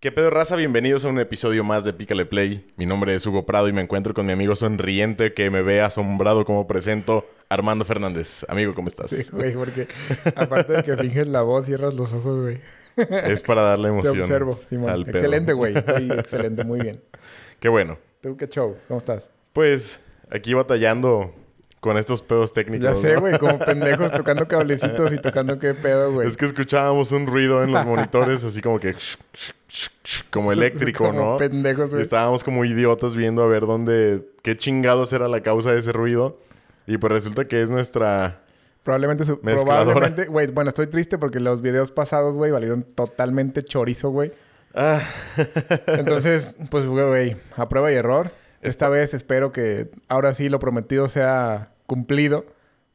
¿Qué pedo, raza? Bienvenidos a un episodio más de Pícale Play. Mi nombre es Hugo Prado y me encuentro con mi amigo sonriente que me ve asombrado como presento, Armando Fernández. Amigo, ¿cómo estás? Sí, güey, porque aparte de que finges la voz, cierras los ojos, güey. Es para darle Te emoción. observo, Simón. Excelente, güey. Excelente, muy bien. Qué bueno. ¿Tú qué show? ¿Cómo estás? Pues aquí batallando con estos pedos técnicos. Ya sé, ¿no? güey, como pendejos tocando cablecitos y tocando qué pedo, güey. Es que escuchábamos un ruido en los monitores así como que... como eléctrico, Como ¿no? pendejos, güey. estábamos como idiotas viendo a ver dónde... ¿Qué chingados era la causa de ese ruido? Y pues resulta que es nuestra... Probablemente, su- Mezcladora. probablemente, güey, bueno, estoy triste porque los videos pasados, güey, valieron totalmente chorizo, güey. Ah, Entonces, pues, güey, a prueba y error. Esta vez espero que ahora sí lo prometido sea cumplido.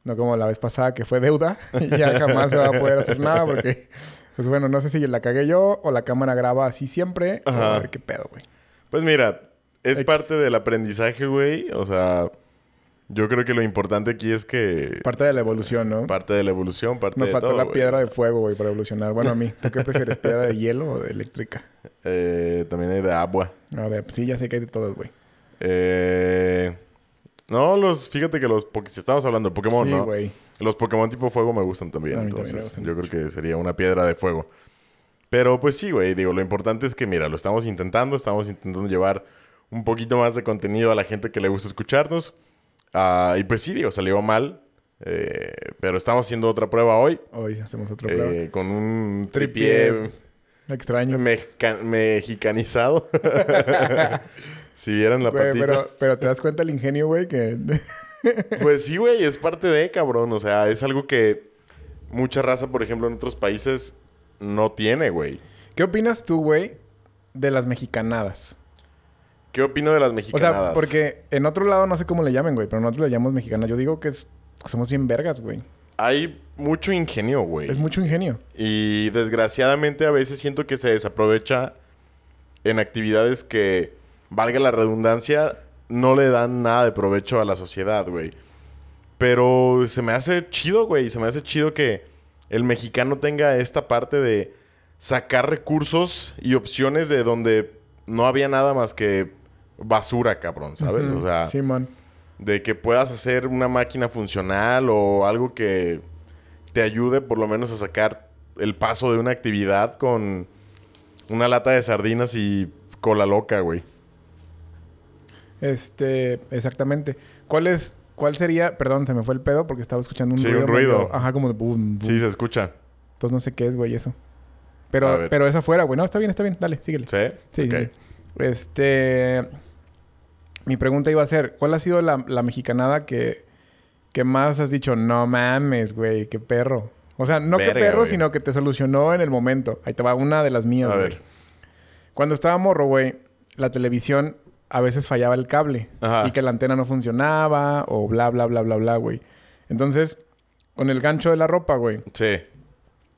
No como la vez pasada que fue deuda. Y ya jamás se va a poder hacer nada porque, pues bueno, no sé si la cagué yo o la cámara graba así siempre. Ajá. a ver qué pedo, güey. Pues mira, es X. parte del aprendizaje, güey. O sea, yo creo que lo importante aquí es que... Parte de la evolución, ¿no? Parte de la evolución, parte Nos de faltó todo, la güey. piedra de fuego, güey, para evolucionar. Bueno, a mí. ¿Tú qué prefieres? ¿Piedra de hielo o de eléctrica? Eh, también hay de agua. A ver, sí, ya sé que hay de todos, güey. Eh, no, los... Fíjate que los... Porque si estamos hablando de Pokémon, sí, ¿no? Los Pokémon tipo fuego me gustan también. Entonces, gustan. yo creo que sería una piedra de fuego. Pero pues sí, güey. Digo, lo importante es que, mira, lo estamos intentando. Estamos intentando llevar un poquito más de contenido a la gente que le gusta escucharnos. Ah, y pues sí, digo, salió mal. eh, pero estamos haciendo otra prueba hoy. Hoy hacemos otra prueba. eh, con un Tripié. tripié Extraño. mexica- mexicanizado. si vieran la Güey, patita. pero, pero te das cuenta el ingenio, güey, que... Pues sí, güey, es parte de, cabrón. O sea, es algo que mucha raza, por ejemplo, en otros países no tiene, güey. ¿Qué opinas tú, güey, de las mexicanadas? ¿Qué opino de las O mexicanadas? sea, porque en otro lado no sé cómo le llamen, güey, pero nosotros le llamamos mexicanas. Yo digo que es, que somos bien vergas, güey. Hay mucho ingenio, güey. Es mucho ingenio. Y desgraciadamente a veces siento que se desaprovecha en actividades que, valga la redundancia, no le dan nada de provecho a la sociedad, güey. Pero se me hace chido, güey. Se me hace chido que el mexicano tenga esta parte de sacar recursos y opciones de donde no había nada más que basura, cabrón, ¿sabes? O sea, Sí, man. de que puedas hacer una máquina funcional o algo que te ayude por lo menos a sacar el paso de una actividad con una lata de sardinas y cola loca, güey. Este, exactamente. ¿Cuál es... ¿Cuál sería? Perdón, se me fue el pedo porque estaba escuchando un Sí, ruido. un ruido. medio- ajá, como de boom, boom. Sí, se escucha. Entonces no sé qué es, güey, eso. Pero, pero es afuera, güey. No, está bien, está bien. Dale, síguele. ¿Sí? Sí, sí. Este. Mi pregunta iba a ser: ¿Cuál ha sido la, la mexicanada que, que más has dicho, no mames, güey, qué perro? O sea, no Verga, qué perro, güey. sino que te solucionó en el momento. Ahí te va una de las mías, A güey. ver. Cuando estaba morro, güey, la televisión a veces fallaba el cable. Ajá. Y que la antena no funcionaba, o bla, bla, bla, bla, bla, güey. Entonces, con el gancho de la ropa, güey, Sí.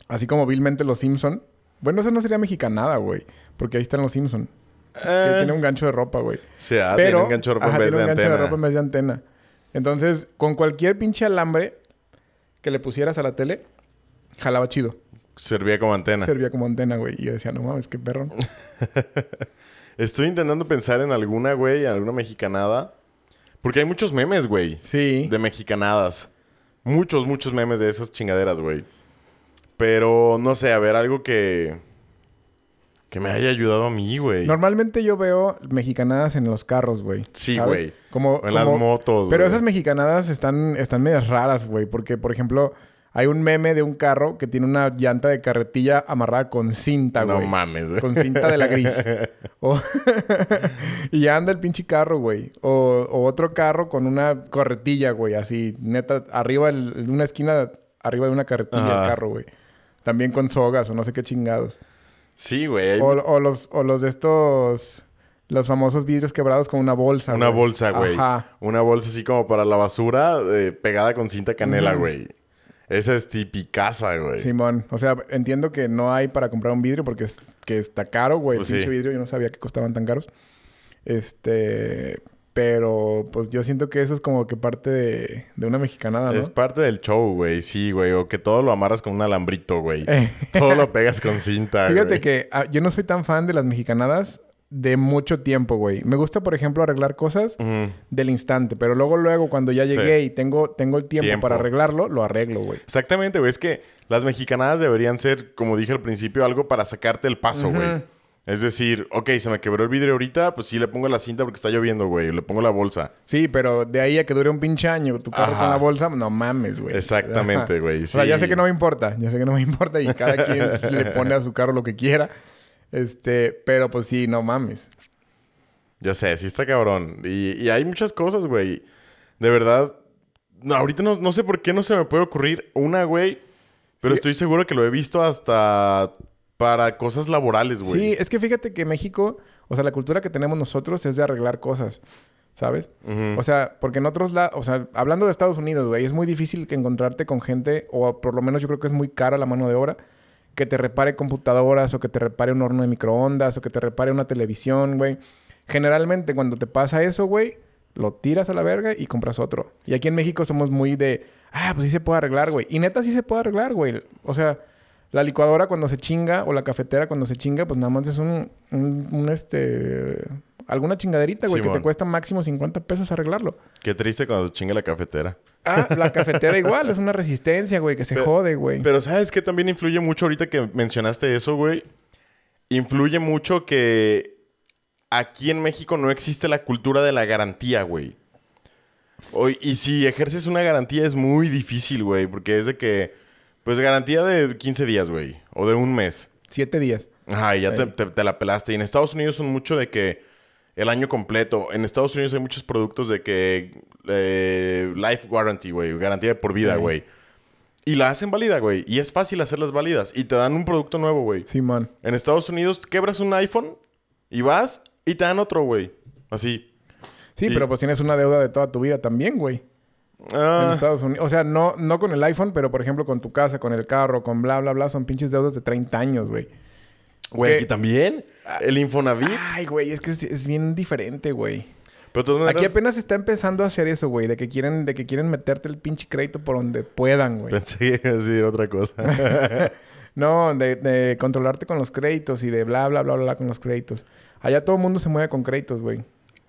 así como vilmente los Simpson. Bueno, eso no sería mexicanada, güey. Porque ahí están los Simpson. Que Eh, tiene un gancho de ropa, güey. sí, ah, Pero, tiene un gancho de ropa ajá, en vez tiene de un gancho de ropa en vez de antena. Entonces, con cualquier pinche alambre que le pusieras a la tele, jalaba chido. Servía como antena. Servía como antena, güey. Y yo decía, no mames, qué perro. Estoy intentando pensar en alguna, güey, en alguna mexicanada. Porque hay muchos memes, güey. Sí. de mexicanadas. Muchos, muchos memes de esas chingaderas, güey. Pero no sé, a ver, algo que. que me haya ayudado a mí, güey. Normalmente yo veo mexicanadas en los carros, güey. Sí, güey. Como, O en las motos. Pero esas mexicanadas están, están medias raras, güey. Porque, por ejemplo, hay un meme de un carro que tiene una llanta de carretilla amarrada con cinta, No güey. mames, güey. Con cinta de la gris. O- y anda el pinche carro, güey. O, o otro carro con una corretilla, güey. Así, neta, arriba, de una esquina, arriba de una carretilla Ajá. el carro, güey. También con sogas o no sé qué chingados. Sí, güey. O, o los, o los de estos... Los famosos vidrios quebrados con una bolsa, Una bolsa, güey. Ajá. Una bolsa así como para la basura, eh, pegada con cinta canela, güey. Esa es tipicaza, güey. Simón. O sea, entiendo que no hay para comprar un vidrio porque es, que está caro, güey. Pues el pinche sí. vidrio. Yo no sabía que costaban tan caros. Este... Pero, pues, yo siento que eso es como que parte de, de una mexicanada, ¿no? Es parte del show, güey. Sí, güey. O que todo lo amarras con un alambrito, güey. todo lo pegas con cinta, Fíjate güey. que ah, yo no soy tan fan de las mexicanadas de mucho tiempo, güey. Me gusta, por ejemplo, arreglar cosas del instante. Pero luego, luego, cuando ya llegué Sí. y tengo, tengo el tiempo, Tiempo. para arreglarlo, lo arreglo, güey. Exactamente, güey. Es que las mexicanadas deberían ser, como dije al principio, algo para sacarte el paso, güey. Es decir, ok, se me quebró el vidrio ahorita, pues sí le pongo la cinta porque está lloviendo, güey. Le pongo la bolsa. Sí, pero de ahí a que dure un pinche año tu carro Ajá. con la bolsa, no mames, güey. Exactamente, güey, O sea, ya sé que no me importa. Ya sé que no me importa y cada quien le pone a su carro lo que quiera. Este, pero pues sí, no mames. Ya sé, sí está cabrón. Y, y hay muchas cosas, güey. De verdad. No, ahorita no, no sé por qué no se me puede ocurrir una, güey. Pero estoy seguro que lo he visto hasta para cosas laborales, güey. Sí, es que fíjate que México, o sea, la cultura que tenemos nosotros es de arreglar cosas, ¿sabes? O sea, porque en otros lados, o sea, hablando de Estados Unidos, güey, es muy difícil que encontrarte con gente, o por lo menos yo creo que es muy cara la mano de obra, que te repare computadoras, o que te repare un horno de microondas, o que te repare una televisión, güey. Generalmente cuando te pasa eso, güey, lo tiras a la verga y compras otro. Y aquí en México somos muy de, ah, pues sí se puede arreglar, güey. Y neta sí se puede arreglar, güey. O sea, la licuadora cuando se chinga o la cafetera cuando se chinga, pues nada más es un, un, un, este, alguna chingaderita, güey, que te cuesta máximo 50 pesos arreglarlo. Qué triste cuando chinga la cafetera. Ah, la cafetera igual, es una resistencia, güey, que se jode, güey. Pero ¿sabes qué también influye mucho ahorita que mencionaste eso, güey? Influye mucho que aquí en México no existe la cultura de la garantía, güey. Y si ejerces una garantía es muy difícil, güey, porque es de que, pues garantía de 15 días, güey, o de un mes. Siete días. Ajá, y ya te, Ey. te- te la pelaste. Y en Estados Unidos son mucho de que el año completo. En Estados Unidos hay muchos productos de que eh, life warranty, güey, garantía de por vida, Ey. güey. Y la hacen válida, güey. Y es fácil hacerlas válidas. Y te dan un producto nuevo, güey. Simón. En Estados Unidos quebras un iPhone y vas y te dan otro, güey. Así. Sí, Y- pero pues tienes una deuda de toda tu vida también, güey. En Ah, Estados Unidos. O sea, no, no con el iPhone, pero por ejemplo con tu casa, con el carro, con bla, bla, bla. Son pinches deudas de 30 años, güey. güey, aquí también. El Infonavit. Ay, güey, es que es, es bien diferente, güey. Pero de todas maneras, Aquí apenas está empezando a hacer eso, güey. De que quieren, de que quieren meterte el pinche crédito por donde puedan, güey. Pensé que iba a decir otra cosa. No, de, de controlarte con los créditos y de bla, bla, bla, bla con los créditos. Allá todo el mundo se mueve con créditos, güey.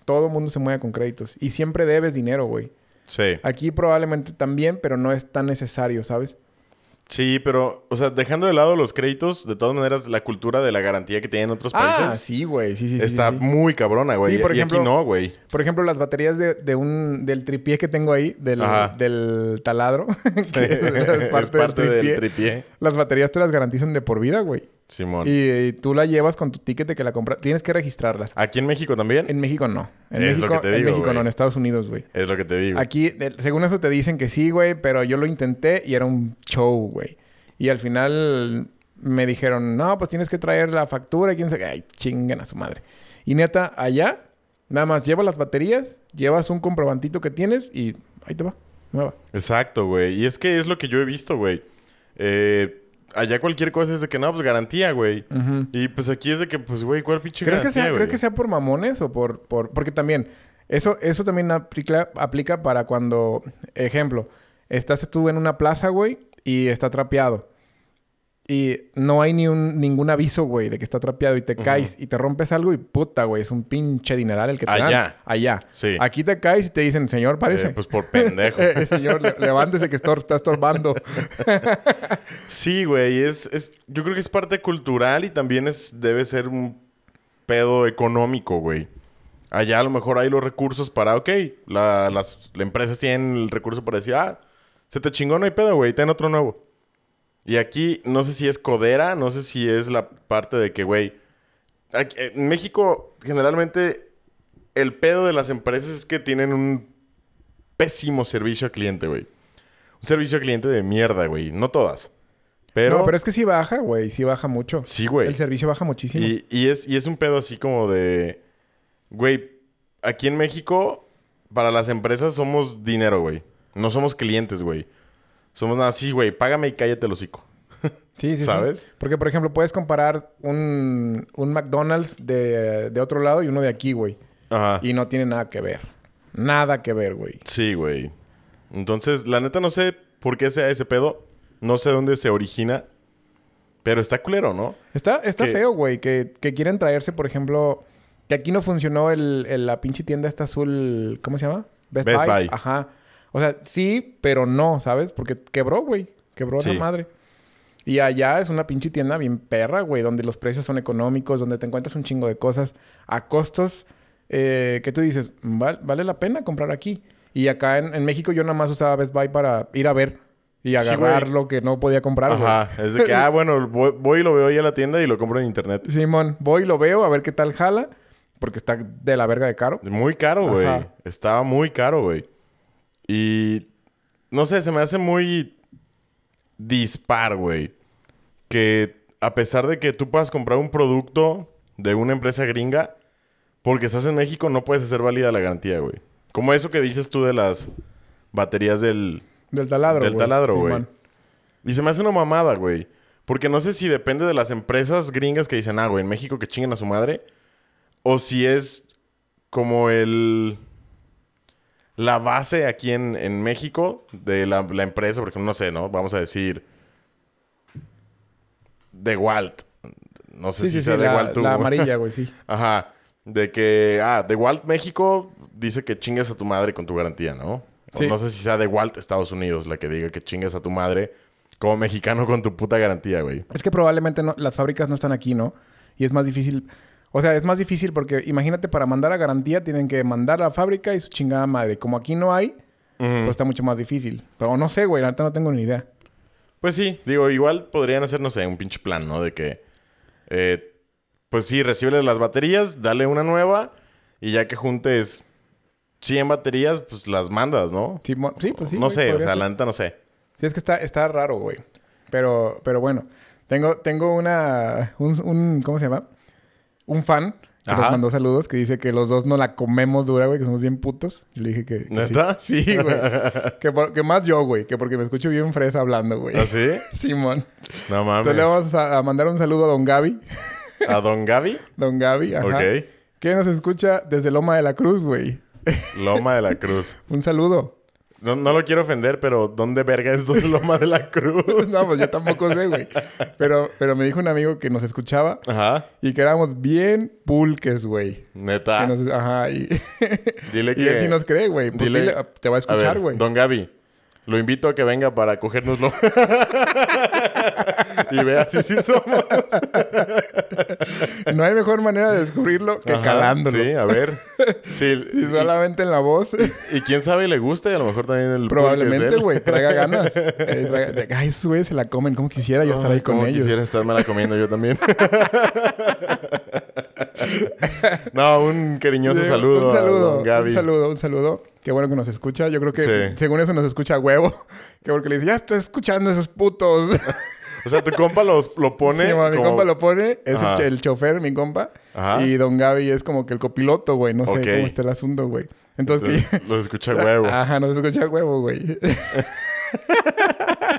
Todo el mundo se mueve con créditos. Y siempre debes dinero, güey. sí. Aquí probablemente también, pero no es tan necesario, ¿sabes? Sí, pero, o sea, dejando de lado los créditos, de todas maneras, la cultura de la garantía que tienen otros Ah, países sí, güey. Sí, sí, sí. está sí. muy cabrona, güey. Sí, por y aquí ejemplo- no, güey. Por ejemplo, las baterías de, de un, del tripié que tengo ahí, del, del taladro, que es parte, del tripié. tripié. Las baterías te las garantizan de por vida, güey. Simón. Y, y tú la llevas con tu ticket de que la compras. Tienes que registrarlas. Aquí en México también. En México no. En Es lo México, que te en digo, México no, en Estados Unidos, güey. Es lo que te digo. Aquí, según eso te dicen que sí, güey, pero yo lo intenté y era un show, güey. Y al final me dijeron, no, pues tienes que traer la factura y quién sabe. qué". Ay, chinguen a su madre. Y neta, allá, nada más llevas las baterías, llevas un comprobantito que tienes y ahí te va, nueva. Exacto, güey. Y es que es lo que yo he visto, güey. Eh, allá cualquier cosa es de que no, pues garantía, güey. Y pues aquí es de que, pues, güey, ¿cuál pinche ¿Crees que, sea, güey? ¿Crees que sea por mamones o por, por...? Porque también, eso, eso también aplica, aplica para cuando, ejemplo, estás tú en una plaza, güey, y está trapeado. Y no hay ni un, ningún aviso, güey, de que está trapeado y te caes y te rompes algo y puta, güey, es un pinche dineral el que te dan. Allá. Allá. Sí. Aquí te caes y te dicen, señor, parece. Eh, pues por pendejo. Eh, señor, le- levántese que estor- está estorbando. Sí, güey, es, es, yo creo que es parte cultural y también es, debe ser un pedo económico, güey. Allá a lo mejor hay los recursos para, ok, la- las, las empresas tienen el recurso para decir, ah, se te chingó, no hay pedo, güey, ten otro nuevo. Y aquí no sé si es codera, no sé si es la parte de que, güey, aquí- en México generalmente el pedo de las empresas es que tienen un pésimo servicio al cliente, güey. Un servicio al cliente de mierda, güey. No todas. Pero, no, pero es que sí baja, güey, sí baja mucho. sí, güey. El servicio baja muchísimo. Y, y es, y es un pedo así como de... Güey, aquí en México, para las empresas somos dinero, güey. No somos clientes, güey. Somos nada así, güey. Págame y cállate el hocico. Sí, sí, sí. ¿Sabes? Porque, por ejemplo, puedes comparar un, un McDonald's de, de otro lado y uno de aquí, güey. Ajá. Y no tiene nada que ver. Nada que ver, güey. Sí, güey. Entonces, la neta no sé por qué sea ese pedo. No sé dónde se origina. Pero está culero, ¿no? Está, está Que- feo, güey, que, que quieren traerse, por ejemplo, que aquí no funcionó el, el- la pinche tienda esta azul, ¿cómo se llama? Best Buy. Ajá. O sea, sí, pero no, ¿sabes? Porque quebró, güey. Quebró Sí. esa madre. Y allá es una pinche tienda bien perra, güey, donde los precios son económicos, donde te encuentras un chingo de cosas a costos eh, que tú dices, "Val- vale la pena comprar aquí. Y acá en, en México yo nada más usaba Best Buy para ir a ver y agarrar lo que no podía comprar. Ajá. Es de que, ah, bueno, voy, voy y lo veo ahí a la tienda y lo compro en internet. Simón, voy, lo veo, a ver qué tal jala. Porque está de la verga de caro. Muy caro, güey. Estaba muy caro, güey. Y no sé, se me hace muy dispar, güey. Que a pesar de que tú puedas comprar un producto de una empresa gringa, porque estás en México no puedes hacer válida la garantía, güey. Como eso que dices tú de las baterías del... Del taladro, Del taladro, güey. Y se me hace una mamada, güey. Porque no sé si depende de las empresas gringas que dicen, ah, güey, en México que chinguen a su madre. O si es como el... La base aquí en, en México de la, la empresa, porque no sé, ¿no? Vamos a decir... De Walt. No sé Sí, si sí, sea sí, de la, Walt la amarilla, güey, sí. Ajá. De que, ah, de Walt México dice que chingues a tu madre con tu garantía, ¿no? O no sé si sea de Walt Estados Unidos la que diga que chingues a tu madre como mexicano con tu puta garantía, güey. Es que probablemente no, las fábricas no están aquí, ¿no? Y es más difícil. O sea, es más difícil porque imagínate, para mandar a garantía tienen que mandar a la fábrica y su chingada madre. Como aquí no hay, pues está mucho más difícil. Pero no sé, güey, la neta no tengo ni idea. Pues sí, digo, igual podrían hacer, no sé, un pinche plan, ¿no? De que, eh, pues sí, recibe las baterías, dale una nueva y ya que juntes 100 baterías, pues las mandas, ¿no? Sí, sí, pues sí. no güey, sé, o sea, la neta no sé. Sí, es que está, está raro, güey. Pero, pero bueno, tengo, tengo una, un, un- ¿cómo se llama? Un fan que Ajá. nos mandó saludos que dice que los dos no la comemos dura, güey, que somos bien putos. Yo le dije que, que sí. Güey. que, por- que más yo, güey, que porque me escucho bien fresa hablando, güey. ¿Ah, sí? Simón. No mames. Entonces le vamos a, a mandar un saludo a Don Gaby. ¿A Don Gaby? Don Gaby, ajá. Ok. Que nos escucha desde Loma de la Cruz, güey. Loma de la Cruz. un saludo. No, no lo quiero ofender, pero ¿dónde verga es Loma de la Cruz? no, pues yo tampoco sé, güey. Pero, pero me dijo un amigo que nos escuchaba Ajá. y que éramos bien pulques, güey. Neta. Que nos- ajá, y, Dile y que... él sí nos cree, güey. Pues dile- dile, te va a escuchar, güey. Don Gaby, lo invito a que venga para cogérnoslo. Y vea si sí somos. No hay mejor manera de descubrirlo que Ajá, calándolo. Sí, a ver. Sí, Y solamente en la voz, y, y quién sabe le guste, a lo mejor también el probablemente, güey, traiga ganas. Eh, traiga- Ay, esos güeyes se la comen. como quisiera yo estar ahí con cómo ellos? quisiera estarme comiendo yo también. no, un cariñoso Sí, saludo, Un saludo, don Gaby. un saludo, un saludo. Qué bueno que nos escucha. Yo creo que Sí. según eso nos escucha a huevo. Que porque le dice, ya estoy escuchando esos putos. O sea, tu compa los- lo pone Sí, ma, mi como- compa lo pone, es el, chofer, mi compa. Ajá. Y don Gaby es como que el copiloto, güey. No sé cómo está el asunto, güey. Entonces, que- Entonces, los escucha huevo. Ajá, nos escucha huevo, güey.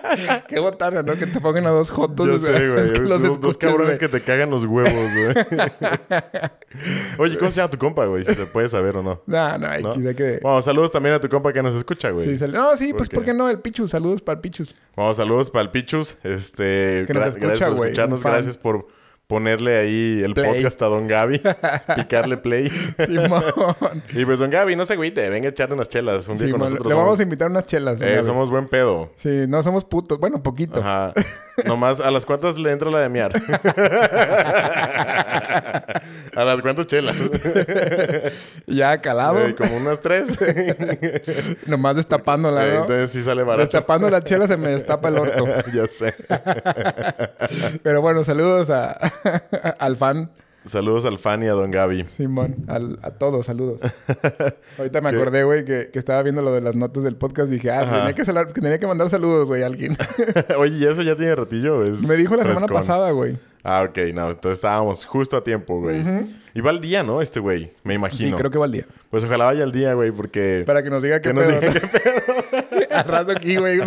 Qué botana, ¿no? Que te pongan a dos jotos. Yo sé, güey. es que los dos, cabrones que te cagan los huevos, güey. Oye, ¿cómo se llama tu compa, güey? Si se puede saber o no. No, no, hay ¿No? que... Bueno, saludos también a tu compa que nos escucha, güey. Sí, sale- No, sí, pues ¿Por ¿por qué? qué no? El Pichus. Saludos para el Pichus. Vamos, saludos para el Pichus. Este, Que nos escucha, gracias por güey, escucharnos. Gracias por ponerle ahí el Play. podcast a Don Gaby. picarle play. Simón. y pues, Don Gaby, no se agüite. Venga a echarle unas chelas un día Simón. con nosotros. Le vamos somos, a invitar unas chelas. eh, somos buen pedo. Sí, no somos putos. Bueno, poquito. Ajá. Nomás, ¿a las cuantas le entra la de miar? ¿A las cuantas chelas? Ya calado. Eh, como unas tres. Nomás destapándola, ¿no? Entonces sí sale barato. Destapando la chela se me destapa el orto. ya sé. Pero bueno, saludos a, al fan. Saludos al fan y a Don Gaby. Simón, al- a todos, saludos. Ahorita me ¿Qué? acordé, güey, que, que estaba viendo lo de las notas del podcast y dije, ah, tenía que, salar- tenía que mandar saludos, güey, a alguien. Oye, ¿y eso ya tiene ratillo? Es me dijo la semana pasada, güey. Ah, ok. No, entonces estábamos justo a tiempo, güey. Y va al día, ¿no? Este güey. Me Sí, imagino. creo que va al día. Pues ojalá vaya al día, güey, porque... Para que nos diga qué Que nos pedo. diga ¿no? Al rato aquí, güey.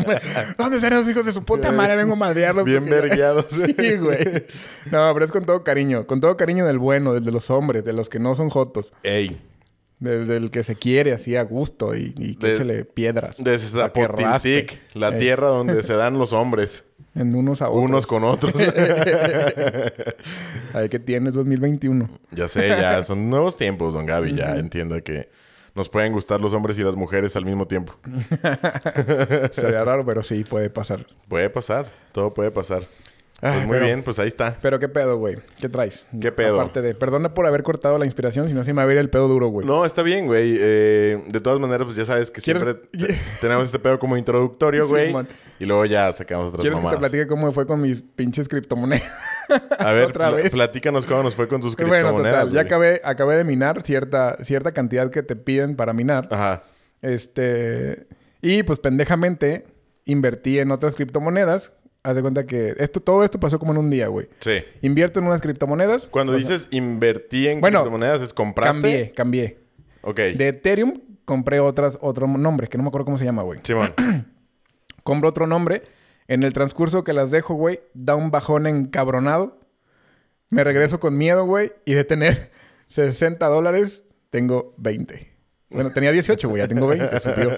¿Dónde están los hijos de su puta madre? Vengo a madrearlos. Bien porque vergueados. Sí, güey. No, pero es con todo cariño. Con todo cariño del bueno, del de los hombres, de los que no son jotos. Ey. Desde el que se quiere así a gusto y, y que échele piedras. Desde. Zapotiltic, la Eh, tierra donde se dan los hombres. En unos a otros. Unos con otros. Ahí que tienes 2021. ya sé, ya son nuevos tiempos, don Gaby. Ya entiendo que nos pueden gustar los hombres y las mujeres al mismo tiempo. Sería raro, pero sí, puede pasar. Puede pasar, todo puede pasar. Pues muy pero- bien, pues ahí está. Pero qué pedo, güey. ¿Qué traes? ¿Qué pedo? Aparte de... Perdona por haber cortado la inspiración, si no se me va a ir el pedo duro, güey. No, está bien, güey. Eh, de todas maneras, pues ya sabes que ¿Quieres- siempre te- tenemos este pedo como introductorio, Sí, güey. man. y luego ya sacamos otras ¿Quieres que te mamadas. platique cómo fue con mis pinches criptomonedas? A ver, otra vez? platícanos cómo nos fue con tus bueno, criptomonedas. total. Ya acabé, acabé de minar cierta, cierta cantidad que te piden para minar. Ajá. Este... Y pues pendejamente invertí en otras criptomonedas. Haz de cuenta que esto, todo esto pasó como en un día, güey. Sí. Invierto en unas criptomonedas. Cuando O sea, dices invertí en Bueno, criptomonedas, ¿es compraste? Cambié, cambié. Ok. De Ethereum compré otras, otro nombre, que no me acuerdo cómo se llama, güey. Simón. Compro otro nombre. En el transcurso que las dejo, güey, da un bajón encabronado. Me regreso con miedo, güey. Y de tener 60 dólares, tengo 20. Bueno, tenía 18, güey. Ya tengo 20, subió.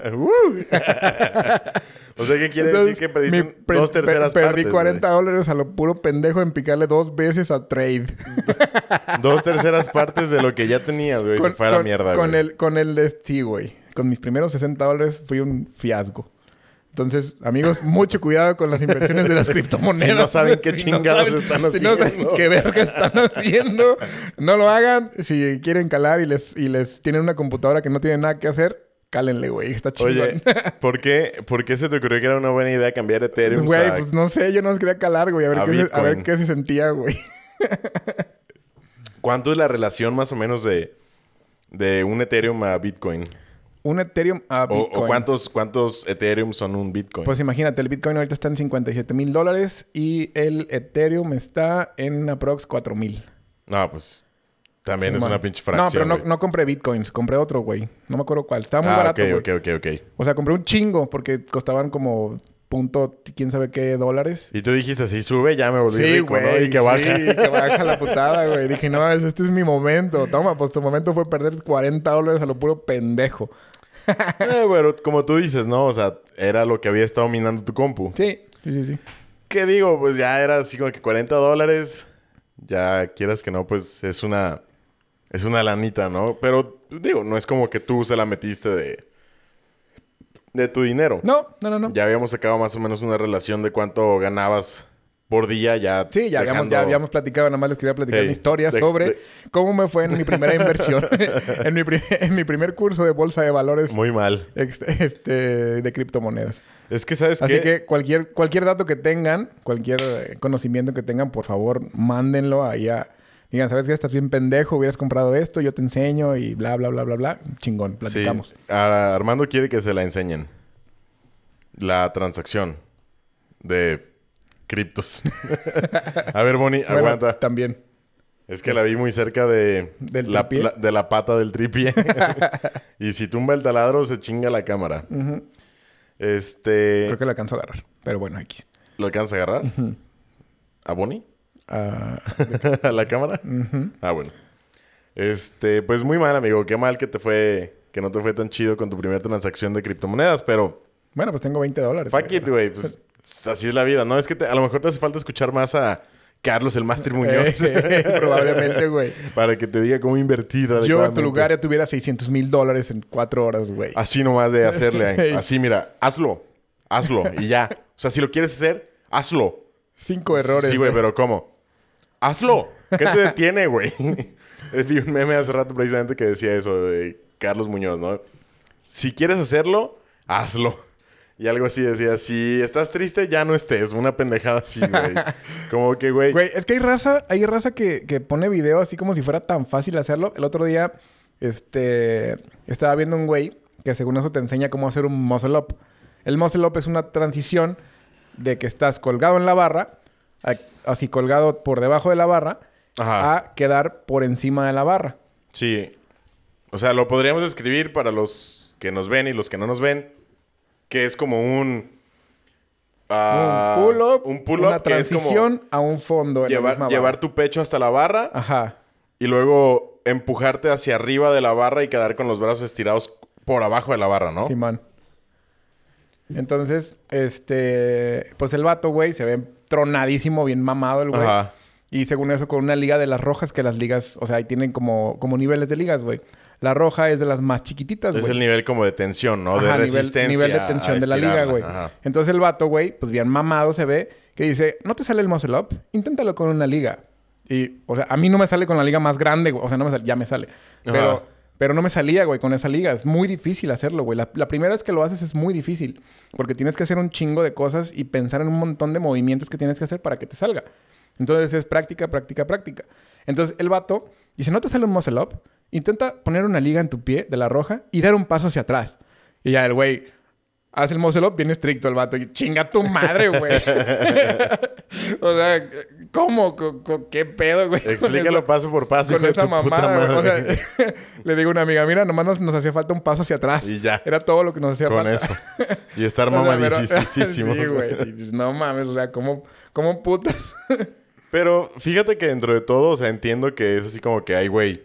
o sea, ¿qué quiere Entonces, decir que perdiste dos terceras per- partes? Perdí 40 dólares a lo puro pendejo en picarle dos veces a trade. Dos terceras partes de lo que ya tenías, güey. Se fue a la mierda, con güey. el, con el de- sí, güey. Con mis primeros 60 dólares fui un fiasco. Entonces, amigos, mucho cuidado con las inversiones de las criptomonedas. Si no saben qué no chingados saben- están Si no saben haciendo. qué verga están haciendo, no lo hagan. Si quieren calar y les, y les tienen una computadora que no tiene nada que hacer, cálenle, güey. Está chingón. Oye, ¿por qué, ¿por qué se te ocurrió que era una buena idea cambiar Ethereum Güey, a... pues no sé, yo no los quería calar, güey. A ver, a qué se, a ver qué se sentía, güey. ¿Cuánto es la relación más o menos de, de un Ethereum a Bitcoin? Un Ethereum a O, Bitcoin. o cuántos, cuántos Ethereum son un Bitcoin? Pues imagínate, el Bitcoin ahorita está en 57 mil dólares y el Ethereum está en aprox 4 mil. no, pues también es una pinche No, fracción. pero no, no compré Bitcoins, compré otro, güey. No me acuerdo cuál. Estaba muy ah, barato, ok, güey. ok, ok, ok. O sea, compré un chingo porque costaban como punto quién sabe qué dólares. Y tú dijiste, si sube, ya me volví Sí, rico, ¿no? güey. Y que baja. Sí, que baja la putada, güey. Dije, no, este es mi momento. Toma, pues tu momento fue perder 40 dólares a lo puro pendejo. Eh, bueno, como tú dices, ¿no? O sea, era lo que había estado minando tu compu. Sí, sí, sí, sí. ¿Qué digo? Pues ya era así como que 40 dólares. Ya quieras que no, pues es una... Es una lanita, ¿no? Pero, digo, no es como que tú se la metiste de... De tu dinero. No, no, no, no. Ya habíamos sacado más o menos una relación de cuánto ganabas por día ya. Sí, ya habíamos, ya habíamos platicado, nada más les quería platicar Hey, mi historia de- sobre de- cómo me fue en mi primera inversión, en, mi pri- en mi primer curso de bolsa de valores Muy mal. este, de criptomonedas. Es que, ¿sabes Así qué? que cualquier, cualquier dato que tengan, cualquier eh, conocimiento que tengan, por favor, mándenlo ahí a... Digan, ¿sabes qué? Estás bien pendejo, hubieras comprado esto, yo te enseño y bla, bla, bla, bla, bla. Chingón, platicamos. Sí. Armando quiere que se la enseñen. La transacción de criptos. a ver, Bonnie, Bueno, aguanta. También. Es que la vi muy cerca de, ¿Del la, la- de la pata del tripié. y si tumba el taladro, se chinga la cámara. Este... Creo que lo alcanzo a agarrar. Pero bueno, aquí. ¿Lo alcanza a agarrar? ¿A Bonnie? ¿A la cámara? Ah, bueno. Este, pues muy mal, amigo. Qué mal que te fue... Que no te fue tan chido con tu primera transacción de criptomonedas, pero... Bueno, pues tengo 20 dólares. Fuck it, güey. Pues así es la vida, ¿no? Es que te- a lo mejor te hace falta escuchar más a Carlos, el Máster Muñoz. Eh, probablemente, güey. para que te diga cómo invertir Yo en tu lugar ya tuviera 600 mil dólares en cuatro horas, güey. Así nomás de hacerle. Así, mira. Hazlo. Hazlo. Y ya. O sea, si lo quieres hacer, hazlo. Cinco errores. Sí, güey, pero ¿cómo? ¡Hazlo! ¿Qué te detiene, güey? Vi un meme hace rato precisamente que decía eso de Carlos Muñoz, ¿no? Si quieres hacerlo, hazlo. Y algo así decía, si estás triste, ya no estés. Una pendejada así, güey. Como que, güey... Güey, es que hay raza, hay raza que, que pone video así como si fuera tan fácil hacerlo. El otro día, este, estaba viendo un güey que según eso te enseña cómo hacer un muscle up. El muscle up es una transición de que estás colgado en la barra, así colgado por debajo de la barra, Ajá. a quedar por encima de la barra. Sí. O sea, lo podríamos escribir para los que nos ven y los que no nos ven. Que es como un... ah, un pull-up, Un pull-up una que es como transición a un fondo llevar, llevar tu pecho hasta la barra Ajá. y luego empujarte hacia arriba de la barra y quedar con los brazos estirados por abajo de la barra, ¿no? Simón. Entonces, este... Pues el vato, güey, se ve tronadísimo, bien mamado el güey. Ajá. Y según eso, con una liga de las rojas, que las ligas... O sea, ahí tienen como, como niveles de ligas, güey. La roja es de las más chiquititas, Es güey. el nivel como de tensión, ¿no? de nivel- resistencia. Nivel, de tensión de la liga, güey. Entonces el vato, güey, pues bien mamado se ve, que dice, ¿no te sale el muscle up? Inténtalo con una liga. Y, o sea, a mí no me sale con la liga más grande, güey. O sea, no me sale, ya me sale. Ajá. Pero, no me salía, güey, con esa liga. Es muy difícil hacerlo, güey. La, la primera vez que lo haces es muy difícil. Porque tienes que hacer un chingo de cosas y pensar en un montón de movimientos que tienes que hacer para que te salga. Entonces es práctica, práctica, práctica. Entonces el vato dice, ¿no te sale un muscle up? Intenta poner una liga en tu pie de la roja y dar un paso hacia atrás. Y ya el güey hace el muscle up bien estricto el vato. Y chinga tu madre, güey. o sea, ¿cómo? ¿Qué pedo, güey? Con Explícalo esa- paso por paso, Con esa mamada. O sea, le digo a una amiga, mira, nomás nos, nos hacía falta un paso hacia atrás. Y ya. Era todo lo que nos hacía Con falta. eso. Y estar mamadísimo. sí, güey. No mames, o sea, ¿cómo, cómo putas? Pero fíjate que dentro de todo, o sea, entiendo que es así como que, ay, güey,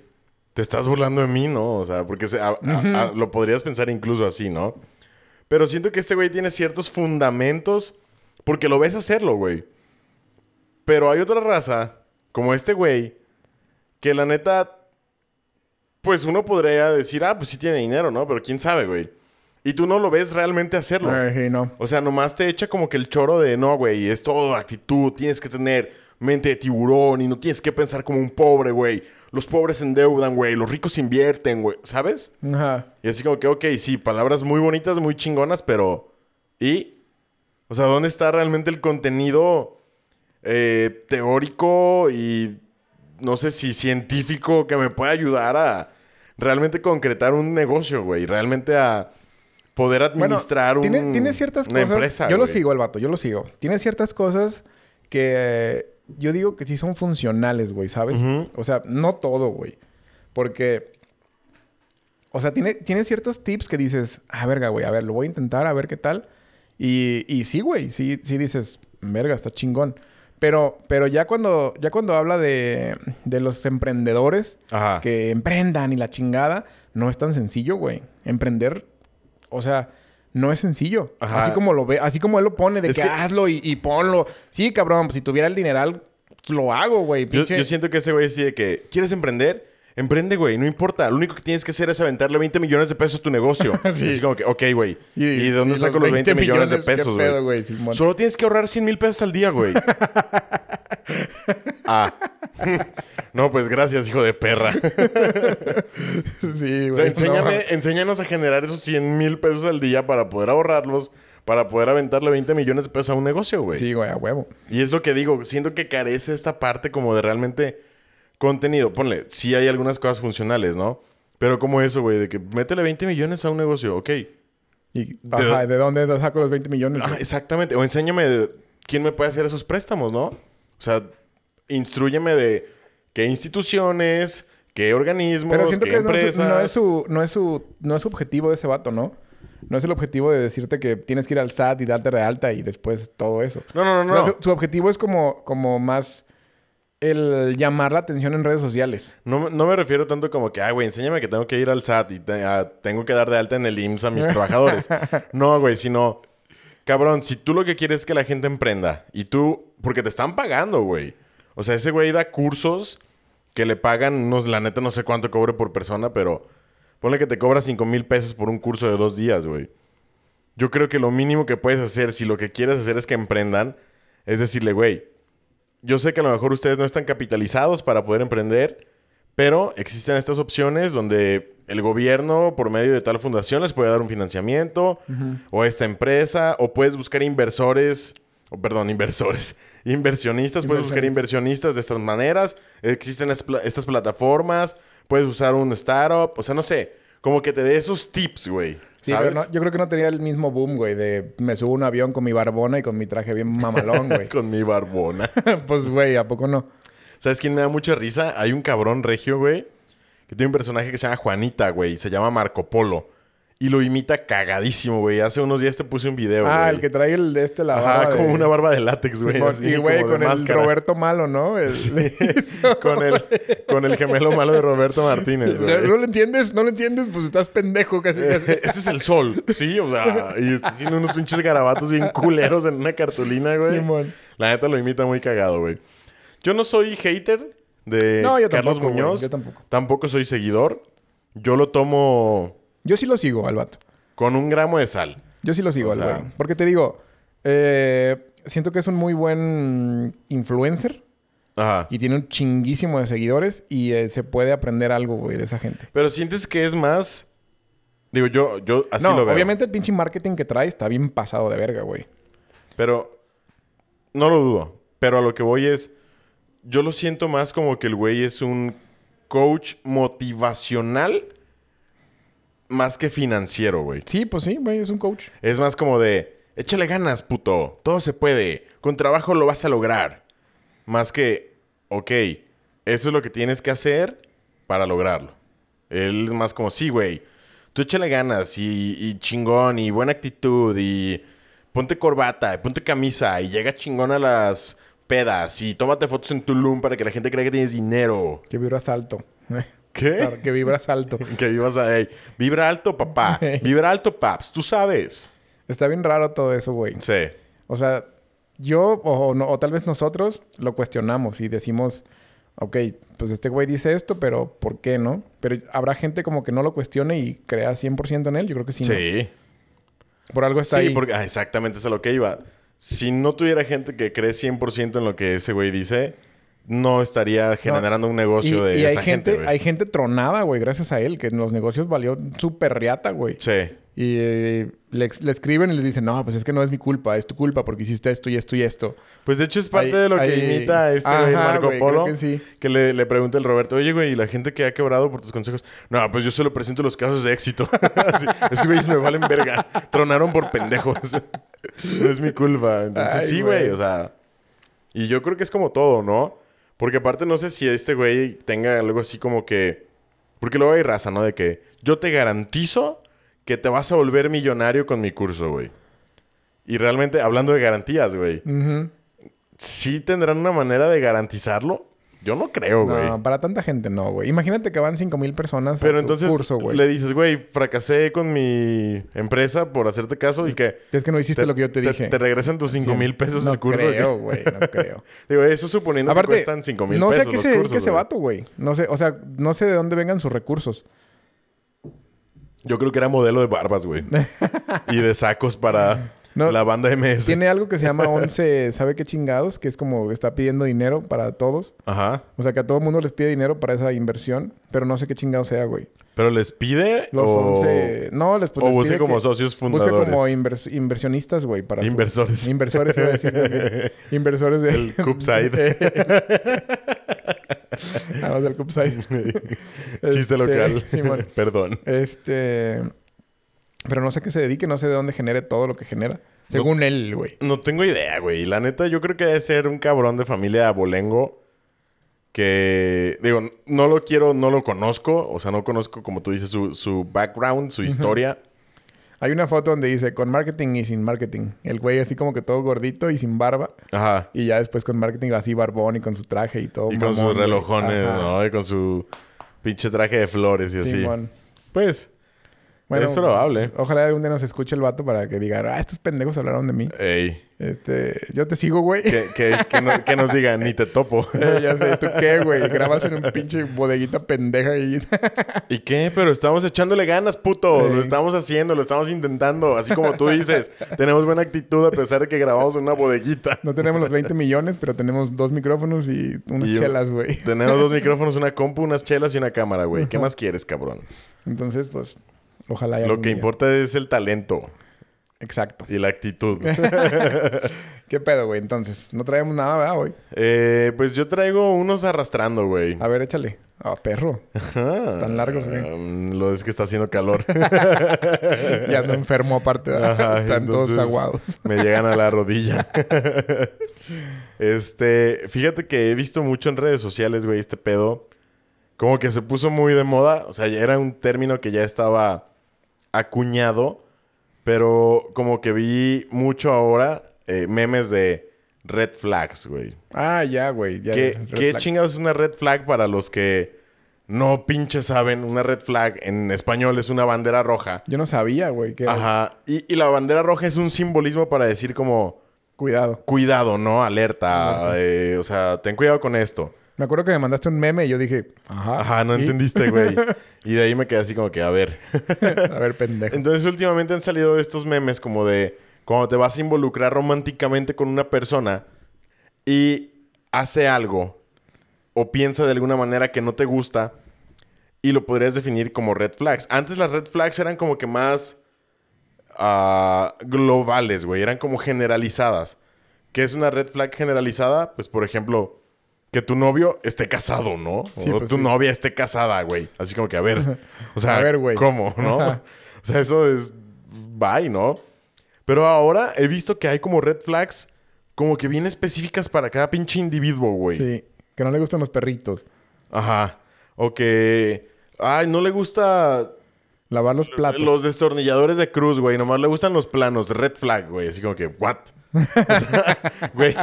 te estás burlando de mí, ¿no? O sea, porque se- a- a- a- lo podrías pensar incluso así, ¿no? Pero siento que este güey tiene ciertos fundamentos porque lo ves hacerlo, güey. Pero hay otra raza, como este güey, que la neta, pues uno podría decir, ah, pues sí tiene dinero, ¿no? Pero quién sabe, güey. Y tú no lo ves realmente hacerlo. Sí, no. O sea, nomás te echa como que el choro de no, güey, es todo actitud, tienes que tener mente de tiburón y no tienes que pensar como un pobre, güey. Los pobres se endeudan, güey, los ricos invierten, güey, ¿sabes? Ajá. Y así como que, ok, sí, palabras muy bonitas, muy chingonas, pero. ¿Y? O sea, ¿dónde está realmente el contenido eh, teórico y no sé si científico que me pueda ayudar a realmente concretar un negocio, güey? Realmente a poder Bueno, administrar un, tiene, tiene ciertas una cosas. empresa. yo lo sigo, el vato, yo lo sigo. Tiene ciertas cosas que yo digo que sí son funcionales, güey, ¿sabes? O sea, no todo, güey. Porque. O sea, tiene, tiene ciertos tips que dices, ah, verga, güey, a ver, lo voy a intentar, a ver qué tal. Y, y sí, güey, sí, sí dices, verga, está chingón. Pero, pero ya cuando, ya cuando habla de, de los emprendedores Ajá. que emprendan y la chingada, no es tan sencillo, güey. Emprender, o sea, no es sencillo. Ajá. Así como lo ve, así como él lo pone, de Es que, que- hazlo y, y ponlo. Sí, cabrón, pues si tuviera el dineral, lo hago, güey. Yo, yo siento que ese güey decide que, ¿quieres emprender? Emprende, güey, no importa. Lo único que tienes que hacer es aventarle 20 millones de pesos a tu negocio. Sí. Así como que, ok, güey. ¿Y, de dónde y saco los 20 millones, de ¿qué pesos, pedo, güey? Solo tienes que ahorrar 100 mil pesos al día, güey. ah. no, pues gracias, hijo de perra. Sí, güey. O sea, no. enséñanos a generar esos 100 mil pesos al día para poder ahorrarlos, para poder aventarle 20 millones de pesos a un negocio, güey. Sí, güey, a huevo. Y es lo que digo, siento que carece esta parte como de realmente contenido. Ponle, sí hay algunas cosas funcionales, ¿no? Pero como eso, güey, de que métele 20 millones a un negocio, ok. Y, ajá, ¿de dónde saco los 20 millones? Ah, exactamente. O enséñame de quién me puede hacer esos préstamos, ¿no? O sea, instruyeme de qué instituciones, qué organismos, Pero siento qué que empresas. no, es su, no, es su, no es su objetivo de ese vato, ¿no? No es el objetivo de decirte que tienes que ir al SAT y darte de alta y después todo eso. No, no, no, no. su, su objetivo es como, como más el llamar la atención en redes sociales. No, no me refiero tanto como que, ah, güey, enséñame que tengo que ir al SAT y te- ah, tengo que dar de alta en el IMSS a mis trabajadores. No, güey, sino, cabrón, si tú lo que quieres es que la gente emprenda y tú, porque te están pagando, güey. O sea, ese güey da cursos que le pagan, unos, la neta no sé cuánto cobre por persona, pero ponle que te cobra 5 mil pesos por un curso de dos días, güey. Yo creo que lo mínimo que puedes hacer, si lo que quieres hacer es que emprendan, es decirle, güey, yo sé que a lo mejor ustedes no están capitalizados para poder emprender, pero existen estas opciones donde el gobierno, por medio de tal fundación, les puede dar un financiamiento, o esta empresa, o puedes buscar inversores, o perdón, inversores, inversionistas, puedes buscar inversionistas de estas maneras, existen estas plataformas, puedes usar un startup, o sea, no sé, como que te dé esos tips, güey. Sí, ¿Sabes? pero no- yo creo que no tenía el mismo boom, güey, de me subo a un avión con mi barbona y con mi traje bien mamalón, güey. Con mi barbona. pues, güey, ¿a poco no? ¿Sabes quién me da mucha risa? Hay un cabrón regio, güey, que tiene un personaje que se llama Juanita, güey, y se llama Marco Polo. Y lo imita cagadísimo, güey. Hace unos días te puse un video, güey. Ah, el que trae el de este la Ajá, barba como de- una barba de látex, güey. Y güey, con el máscara. Roberto Malo, ¿no? El- con el, con el gemelo malo de Roberto Martínez, ¿No, güey. no lo entiendes? ¿No lo entiendes? Pues estás pendejo casi. casi. Este es el sol, sí, o sea, y está haciendo unos pinches garabatos bien culeros en una cartulina, güey. Simón. La neta lo imita muy cagado, güey. Yo no soy hater de No, yo Carlos tampoco, Muñoz. yo tampoco. Tampoco soy seguidor. Yo lo tomo Yo sí lo sigo al vato. con un gramo de sal. Yo sí lo sigo O al sea- güey. Porque te digo, eh, siento que es un muy buen influencer Ajá. y tiene un chinguísimo de seguidores y eh, se puede aprender algo, güey, de esa gente. Pero sientes que es más. Digo, yo, yo así no, lo veo. obviamente el pinche marketing que trae está bien pasado de verga, güey. Pero no lo dudo. Pero a lo que voy es. Yo lo siento más como que el güey es un coach motivacional más que financiero, güey. Sí, pues sí, güey, es un coach. Es más como de. Échale ganas, puto. Todo se puede. Con trabajo lo vas a lograr. Más que. Ok, eso es lo que tienes que hacer para lograrlo. Él es más como, sí, güey. Tú échale ganas y, y chingón y buena actitud y ponte corbata y ponte camisa y llega chingón a las pedas y tómate fotos en Tulum para que la gente crea que tienes dinero. Que vibras alto. ¿Qué? Claro, que vibras alto. Que vivas ahí. Vibra alto, papá. Vibra alto, paps. Tú sabes. Está bien raro todo eso, güey. Sí. O sea, yo o, no- o tal vez nosotros lo cuestionamos y decimos, ok, pues este güey dice esto, pero ¿por qué no? Pero habrá gente como que no lo cuestione y crea 100% en él. Yo creo que sí. ¿no? Sí. Por algo está sí, ahí. porque ah, exactamente es a lo que iba. Si no tuviera gente que cree 100% en lo que ese güey dice, no estaría generando un negocio y, de y hay esa gente, hay gente tronada, güey, gracias a él, que en los negocios valió súper riata, güey. Sí. Y eh, le, escriben y le dicen, no, pues es que no es mi culpa, es tu culpa porque hiciste esto y esto y esto. Pues de hecho es parte de lo que imita a este Ajá, Marco güey, Polo. que sí. que le, le pregunta el Roberto, oye, güey, ¿y la gente que ha quebrado por tus consejos? No, pues yo solo presento los casos de éxito. Así, güeyes me valen verga. Tronaron por pendejos. no es mi culpa. Entonces Ay, sí, güey. O sea. Y yo creo que es como todo, ¿no? Porque aparte no sé si este güey tenga algo así como que. Porque luego hay raza, ¿no? De que yo te garantizo que te vas a volver millonario con mi curso, güey. Y realmente, hablando de garantías, güey. ¿Sí tendrán una manera de garantizarlo? Yo no creo, güey. No, para tanta gente no, güey. Imagínate que van 5 mil personas Pero a tu entonces curso, güey. le dices, güey, fracasé con mi empresa por hacerte caso y que... Es que no hiciste lo que yo te, dije. Te regresan tus 5 mil pesos no del curso. creo, güey. No creo. Digo, eso suponiendo Aparte, que cuestan 5 mil no pesos sé a qué se dedica ese vato, güey. No sé, o sea, no sé de dónde vengan sus recursos. Yo creo que era modelo de barbas, güey. y de sacos para No, la banda MS. Tiene algo que se llama 11, ¿sabe qué chingados? Que es como está pidiendo dinero para todos. Ajá. O sea, que a todo el mundo les pide dinero para esa inversión, pero no sé qué chingado sea, güey. Pero les pide Los o... 11... No, les, pues, o les busque pide como que- socios Busque fundadores. como invers- inversionistas, güey, para su- Inversores. Inversores, iba a decir. Inversores de... El Cupside. Nada más del Cupside. Chiste Este, local. Simón. Perdón. Este... Pero no sé a qué se dedique, no sé de dónde genere todo lo que genera. Según él, güey. No tengo idea, güey. La neta, yo creo que debe ser un cabrón de familia abolengo que, digo, no lo quiero, no lo conozco. O sea, no conozco, como tú dices, su, su background, su historia. Hay una foto donde dice con marketing y sin marketing. El güey así como que todo gordito y sin barba. Ajá. Y ya después con marketing así barbón y con su traje y todo. Y con sus relojones. ¿no? Y con su pinche traje de flores y así. Simón. Pues, es probable. Ojalá algún día nos escuche el vato para que digan, ah, estos pendejos hablaron de mí. Ey. Este, yo te sigo, güey. Que, que, que, no- que nos digan, ni te topo. Eh, ya sé, ¿tú qué, güey? Grabas en un pinche bodeguita pendeja y... ¿Y qué? Pero estamos echándole ganas, puto. Lo estamos haciendo, lo estamos intentando. Así como tú dices, tenemos buena actitud a pesar de que grabamos en una bodeguita. no tenemos los 20 millones, pero tenemos dos micrófonos y unas Y chelas, güey. Tenemos dos micrófonos, una compu, unas chelas y una cámara, güey. ¿Qué más quieres, cabrón? Entonces, pues, ojalá haya Lo que día. importa es el talento Exacto. y la actitud. ¿Qué pedo, güey? Entonces, no traemos nada, ¿verdad, güey? Eh, pues yo traigo unos arrastrando, güey. A ver, échale. Ah, perro. Ajá. Tan largos, güey. Um, lo es que está haciendo calor. Ya ando enfermo aparte. Ajá, Están todos aguados. Me llegan a la rodilla. este, fíjate que he visto mucho en redes sociales, güey, este pedo. Como que se puso muy de moda. O sea, ya era un término que ya estaba acuñado, pero como que vi mucho ahora eh, memes de red flags, güey. Ah, ya, güey. Ya, ¿Qué, qué chingados es una red flag para los que no pinche saben? Una red flag en español es una bandera roja. Yo no sabía, güey. que- Ajá. Y, y la bandera roja es un simbolismo para decir como Cuidado. cuidado, ¿no? Alerta. eh, o sea, ten cuidado con esto. Me acuerdo que me mandaste un meme y yo dije, ajá. Ajá, no ¿y? entendiste, güey. Y de ahí me quedé así como que, a ver. A ver, pendejo. Entonces, últimamente han salido estos memes como de cuando te vas a involucrar románticamente con una persona y hace algo o piensa de alguna manera que no te gusta y lo podrías definir como red flags. Antes las red flags eran como que más ah, globales, güey. Eran como generalizadas. ¿Qué es una red flag generalizada? Pues, por ejemplo, que tu novio esté casado, ¿no? Sí, o pues tu sí. novia esté casada, güey. Así como que, a ver. O sea, A ver, güey. ¿cómo, no? O sea, eso es... Bye, ¿no? Pero ahora he visto que hay como red flags como que bien específicas para cada pinche individuo, güey. Sí. Que no le gustan los perritos. Ajá. O que... Ay, no le gusta Lavar los platos. los destornilladores de cruz, güey. Nomás le gustan los planos. Red flag, güey. Así como que, ¿what? O sea, güey,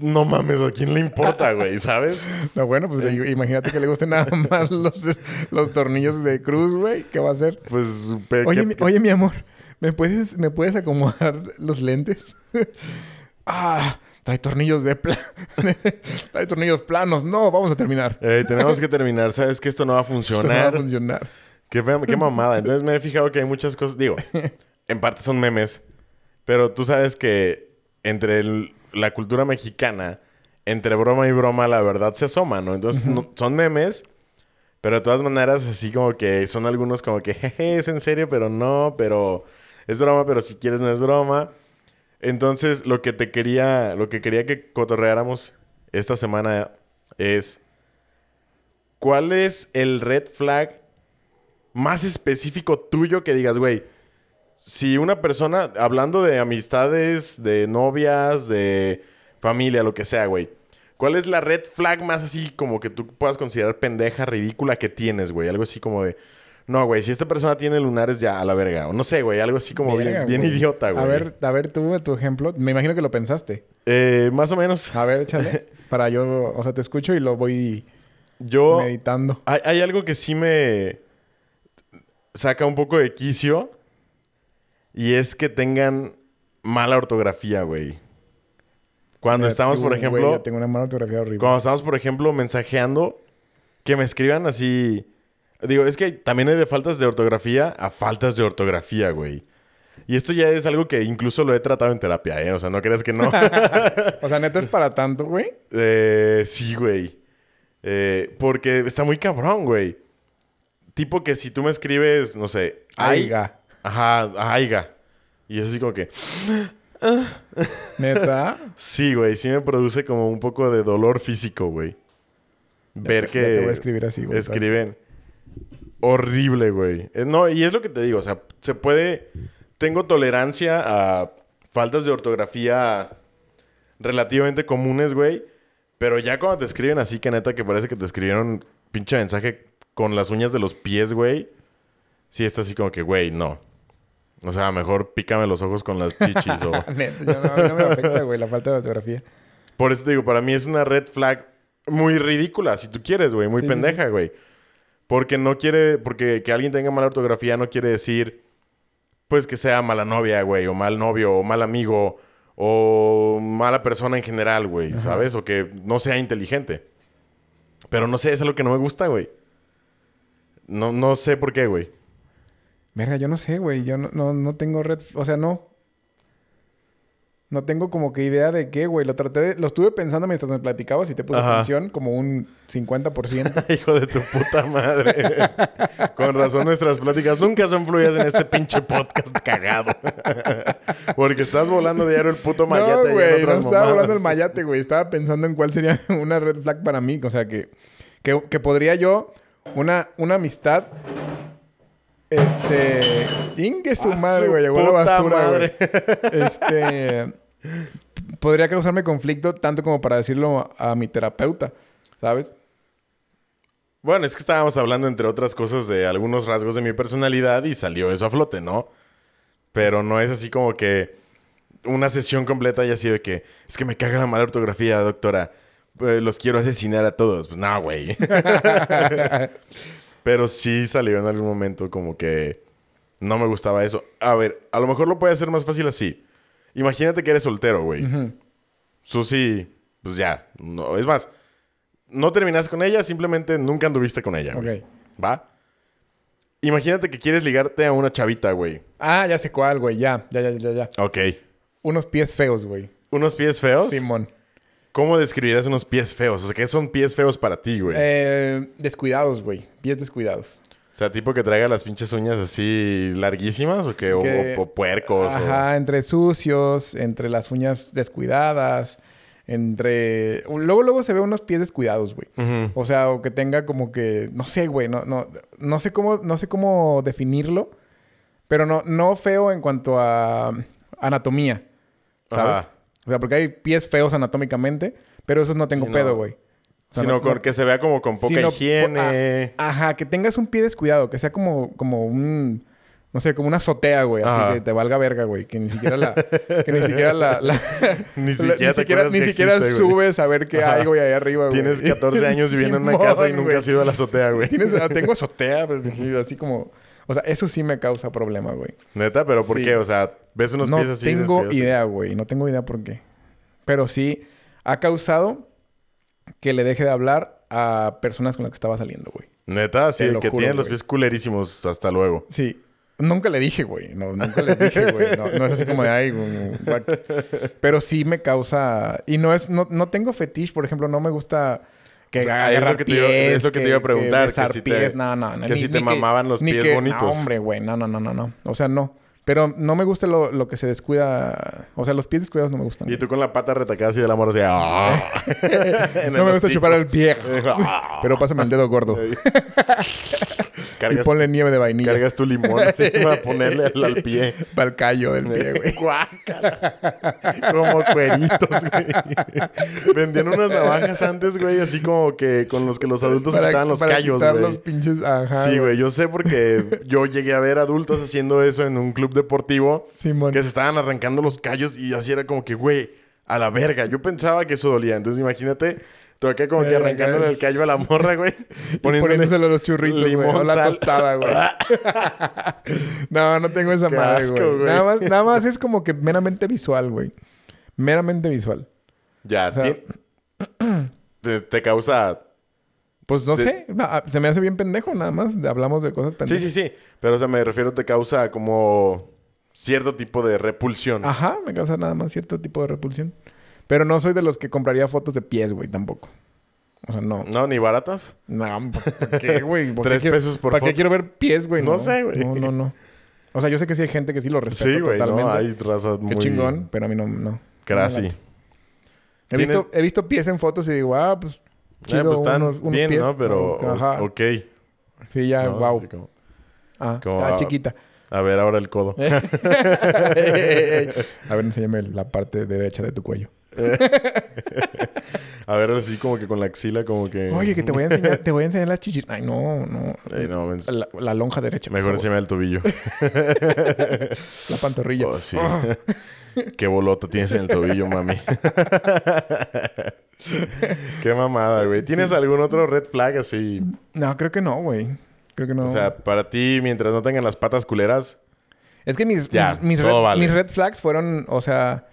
no mames, ¿a quién le importa, güey? ¿Sabes? No, bueno, pues Eh. imagínate que le gusten nada más los, los tornillos de cruz, güey. ¿Qué va a hacer? Pues, pero Oye, ¿qué- mi, oye, mi amor, ¿me puedes, ¿me puedes acomodar los lentes? ah, trae tornillos de pla... trae tornillos planos. No, vamos a terminar. Eh, tenemos que terminar. ¿Sabes que esto no va a Esto no va a funcionar? Qué, qué mamada. Entonces me he fijado que hay muchas cosas. Digo, en parte son memes. Pero tú sabes que entre el- la cultura mexicana, entre broma y broma, la verdad se asoma, ¿no? Entonces no- son memes. Pero de todas maneras, así como que son algunos como que, jeje, es en serio, pero no, pero es broma, pero si quieres no es broma. Entonces, lo que te quería, lo que quería que cotorreáramos esta semana es, ¿cuál es el red flag más específico tuyo que digas, güey, si una persona, hablando de amistades, de novias, de familia, lo que sea, güey, ¿cuál es la red flag más así como que tú puedas considerar pendeja, ridícula que tienes, güey? Algo así como de, no, güey, si esta persona tiene lunares ya a la verga. O no sé, güey, algo así como Verga, bien, bien güey. idiota, güey. A ver, a ver, tú, tu ejemplo. Me imagino que lo pensaste. Eh, más o menos. A ver, échale. para yo, o sea, te escucho y lo voy Yo... meditando. Hay, hay algo que sí me saca un poco de quicio. Y es que tengan mala ortografía, güey. Cuando Mira, estamos, tú, por güey, ejemplo... yo tengo una mala ortografía horrible. Cuando estamos, por ejemplo, mensajeando, que me escriban así. Digo, es que también hay de faltas de ortografía a faltas de ortografía, güey. Y esto ya es algo que incluso lo he tratado en terapia, ¿eh? O sea, no creas que no. O sea, neta es para tanto, güey. Eh, sí, güey. Eh, porque está muy cabrón, güey. Tipo que si tú me escribes, no sé, Aiga. Ajá, aiga. Y es así como que. Neta. Sí, güey, sí me produce como un poco de dolor físico, güey. Ver Ya que. te voy a escribir así, güey. Escriben. Horrible, güey. Eh, No, y es lo que te digo, o sea, se puede. Tengo tolerancia a faltas de ortografía relativamente comunes, güey. Pero ya cuando te escriben así, que neta, que parece que te escribieron pinche mensaje con las uñas de los pies, güey. Sí, está así como que, güey, no. O sea, mejor pícame los ojos con las chichis o... Yo no, a mí no me afecta, güey, la falta de ortografía. Por eso te digo, para mí es una red flag muy ridícula, si tú quieres, güey, muy Sí, sí, pendeja, güey. Porque no quiere, porque que alguien tenga mala ortografía no quiere decir, pues que sea mala novia, güey, o mal novio, o mal amigo, o mala persona en general, güey, ¿sabes? O que no sea inteligente. Pero no sé, es algo que no me gusta, güey. No, no sé por qué, güey. Verga, yo no sé, güey. Yo no, no, no tengo red... O sea, no. No tengo como que idea de qué, güey. Lo traté de... Lo estuve pensando mientras me platicabas y te puse Ajá. atención como un 50%. Hijo de tu puta madre. Con razón nuestras pláticas nunca son fluidas en este pinche podcast cagado. Porque estás volando diario el puto mayate. no, güey. No estaba mamadas. hablando del mayate, güey. Estaba pensando en cuál sería una red flag para mí. O sea, que... Que, que podría yo... Una, una amistad... Este... Ingue su ¡A madre, güey. Llegó a la basura, güey. Este... podría causarme conflicto tanto como para decirlo a mi terapeuta, ¿sabes? Bueno, es que estábamos hablando, entre otras cosas, de algunos rasgos de mi personalidad y salió eso a flote, ¿no? Pero no es así como que una sesión completa haya sido de que es que me caga la mala ortografía, doctora. Eh, los quiero asesinar a todos. Pues no, güey. Pero sí salió en algún momento como que no me gustaba eso. A ver, a lo mejor lo puede hacer más fácil así. Imagínate que eres soltero, güey. Susi, pues ya. No, es más, no terminaste con ella, simplemente nunca anduviste con ella, güey. Ok. ¿Va? Imagínate que quieres ligarte a una chavita, güey. Ah, ya sé cuál, güey. Ya, ya, ya, ya, ya. Ok. Unos pies feos, güey. ¿Unos pies feos? Simón. ¿Cómo describirías unos pies feos? O sea, ¿qué son pies feos para ti, güey? Eh, descuidados, güey. Pies descuidados. O sea, tipo que traiga las pinches uñas así larguísimas o que, o- Que- o, o puercos. o- Ajá, entre sucios, entre las uñas descuidadas, entre... Luego, luego se ve unos pies descuidados, güey. O sea, o que tenga como que... No sé, güey. No, no, no, sé cómo, no sé cómo definirlo. Pero no, no feo en cuanto a anatomía. ¿Sabes? Ajá. O sea, porque hay pies feos anatómicamente, pero esos no tengo no. pedo, güey. O sea, Sino no- con no- que se vea como con poca higiene. ajá, que tengas un pie descuidado, que sea como, como un... No sé, como una azotea, güey. Así Ajá. que te valga verga, güey. Que ni siquiera la... que ni siquiera la... la- Ni siquiera te ni que siquiera existe, güey. subes a ver qué hay, güey, ahí arriba, güey. Tienes 14 años viviendo en una casa y nunca güey. has ido a la azotea, güey. Tienes, ah, tengo azotea, pues, sí, así como... O sea, eso sí me causa problema, güey. Neta, pero ¿por Sí. qué? O sea, ves unos no pies así. tengo descuidados? idea, güey. No tengo idea por qué. Pero sí ha causado que le deje de hablar a personas con las que estaba saliendo, güey. Neta, sí, que juro, tienen los pies culerísimos. Hasta luego. Sí. Nunca le dije, güey. No, nunca les dije, güey. No, no es así como de ay, güey, what". Pero sí me causa. Y no es, no, no tengo fetiche, por ejemplo, no me gusta que O sea, agarrar es lo que te iba- pies, es lo que te iba a preguntar, que besar si te- pies, no, no, no. que si te mamaban los pies que- bonitos. No, hombre, güey. No, no, no, no, no. O sea, no. Pero no me gusta lo, lo que se descuida. O sea, los pies descuidados no me gustan. Y tú con la pata retacada así del amor, así. ¡ah! No me gusta hocico. chupar el pie. Pero pásame el dedo gordo. y ponle nieve de vainilla. cargas tu limón así para ponerle al, al pie. Para el callo del pie, güey. Como cueritos, güey. Vendían unas navajas antes, güey, así como que con los que los adultos se quitaban los para callos, güey. los pinches... Ajá, Sí, güey, yo sé porque yo llegué a ver adultos haciendo eso en un club deportivo Simón. que se estaban arrancando los callos y así era como que, güey, a la verga. Yo pensaba que eso dolía. Entonces imagínate, tú acá como que arrancándole el callo a la morra, güey. Poniéndoselo los churritos, güey. limón, O la tostada, güey. no, no tengo esa Qué madre, asco, güey. güey. Nada más, nada más es como que meramente visual, güey. Meramente visual. Ya, O sea- ti- te, te causa... Pues no De- sé. na- Se me hace bien pendejo, nada más. Hablamos de cosas Sí, pendejas. sí, sí. Pero, o sea, me refiero, te causa como cierto tipo de repulsión. Ajá, me causa nada más cierto tipo de repulsión. Pero no soy de los que compraría fotos de pies, güey, tampoco. O sea, no. ¿No? ¿Ni baratas? No, ¿por qué, güey? ¿Por qué Tres quiero- pesos por ¿Para qué quiero ver pies, güey? No sé, güey. No, no, no. O sea, yo sé que sí hay gente que sí lo respeto Sí, güey, totalmente. ¿no? Hay razas muy... Qué chingón, pero a mí no, no. Crazy. He ¿Tienes- visto, he visto pies en fotos y digo, ah, pues... Eh, Chido, pues están unos- unos bien, pies, ¿no? Pero. Ajá. ok. Sí, ya, ¿no? wow. Como, Ah, como- está chiquita. a ver, ahora el codo. a ver, enséñame la parte derecha de tu cuello. A ver, así como que con la axila, como que... Oye, que te voy a enseñar, te voy a enseñar las chichis. Ay, no, no. La, la lonja derecha. Mejor favor. enséñame el tobillo. La pantorrilla. Oh, sí. Qué bolota tienes en el tobillo, mami. Qué mamada, güey. ¿Tienes algún otro red flag así? No, creo que no, güey. Creo que no. O sea, para ti, mientras no tengan las patas culeras... es que mis, ya, mis, mis todo red, vale. mis red flags fueron, o sea,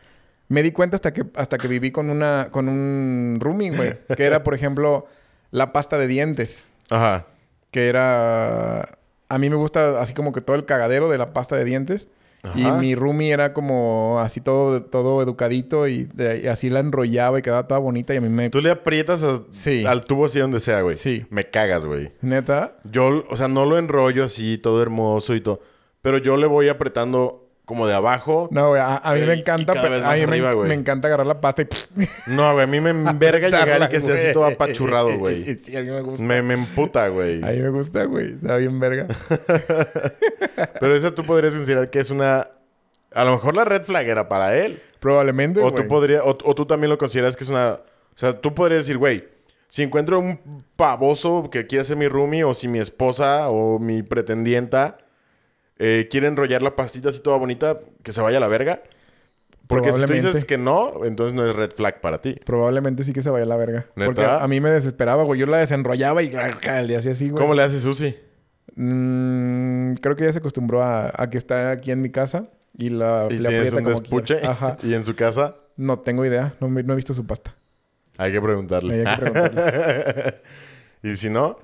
me di cuenta hasta que, hasta que viví con una, con un roomie, güey. que era, por ejemplo, la pasta de dientes. Ajá. Que era. A mí me gusta así como que todo el cagadero de la pasta de dientes. Y Ajá. mi roomie era como así todo, todo educadito y, de- y así la enrollaba y quedaba toda bonita y a mí me... Tú le aprietas a- Sí. al tubo así donde sea, güey. Sí. Me cagas, güey. Neta. Yo, o sea, no lo enrollo así, todo hermoso y todo. Pero yo le voy apretando como de abajo. No, güey, a, a mí me encanta... a mí me- arriba, güey. me, encanta agarrar la pasta y... No, güey, a mí me enverga llegar y que esté así todo apachurrado, güey. Sí, a mí me gusta. Me, me emputa, güey. A mí me gusta, güey. Está bien verga. Pero esa tú podrías considerar que es una... A lo mejor la red flag era para él. Probablemente, O güey. tú, podría, o, o tú también lo consideras que es una... O sea, tú podrías decir, güey, Si encuentro un pavoso que quiere ser mi roomie o si mi esposa o mi pretendienta eh, quiere enrollar la pastita así toda bonita, que se vaya a la verga. Porque si tú dices que no, entonces no es red flag para ti. Probablemente sí que se vaya a la verga. ¿Neta? Porque a mí me desesperaba, güey. Yo la desenrollaba y le hacía así, güey. ¿Cómo le hace Susi? Mm, creo que ya se acostumbró a, a que está aquí en mi casa y la ¿Y le aprieta un como despuche? Ajá. ¿Y en su casa? No tengo idea. No, no he visto su pasta. Hay que preguntarle. Hay que preguntarle. y si no,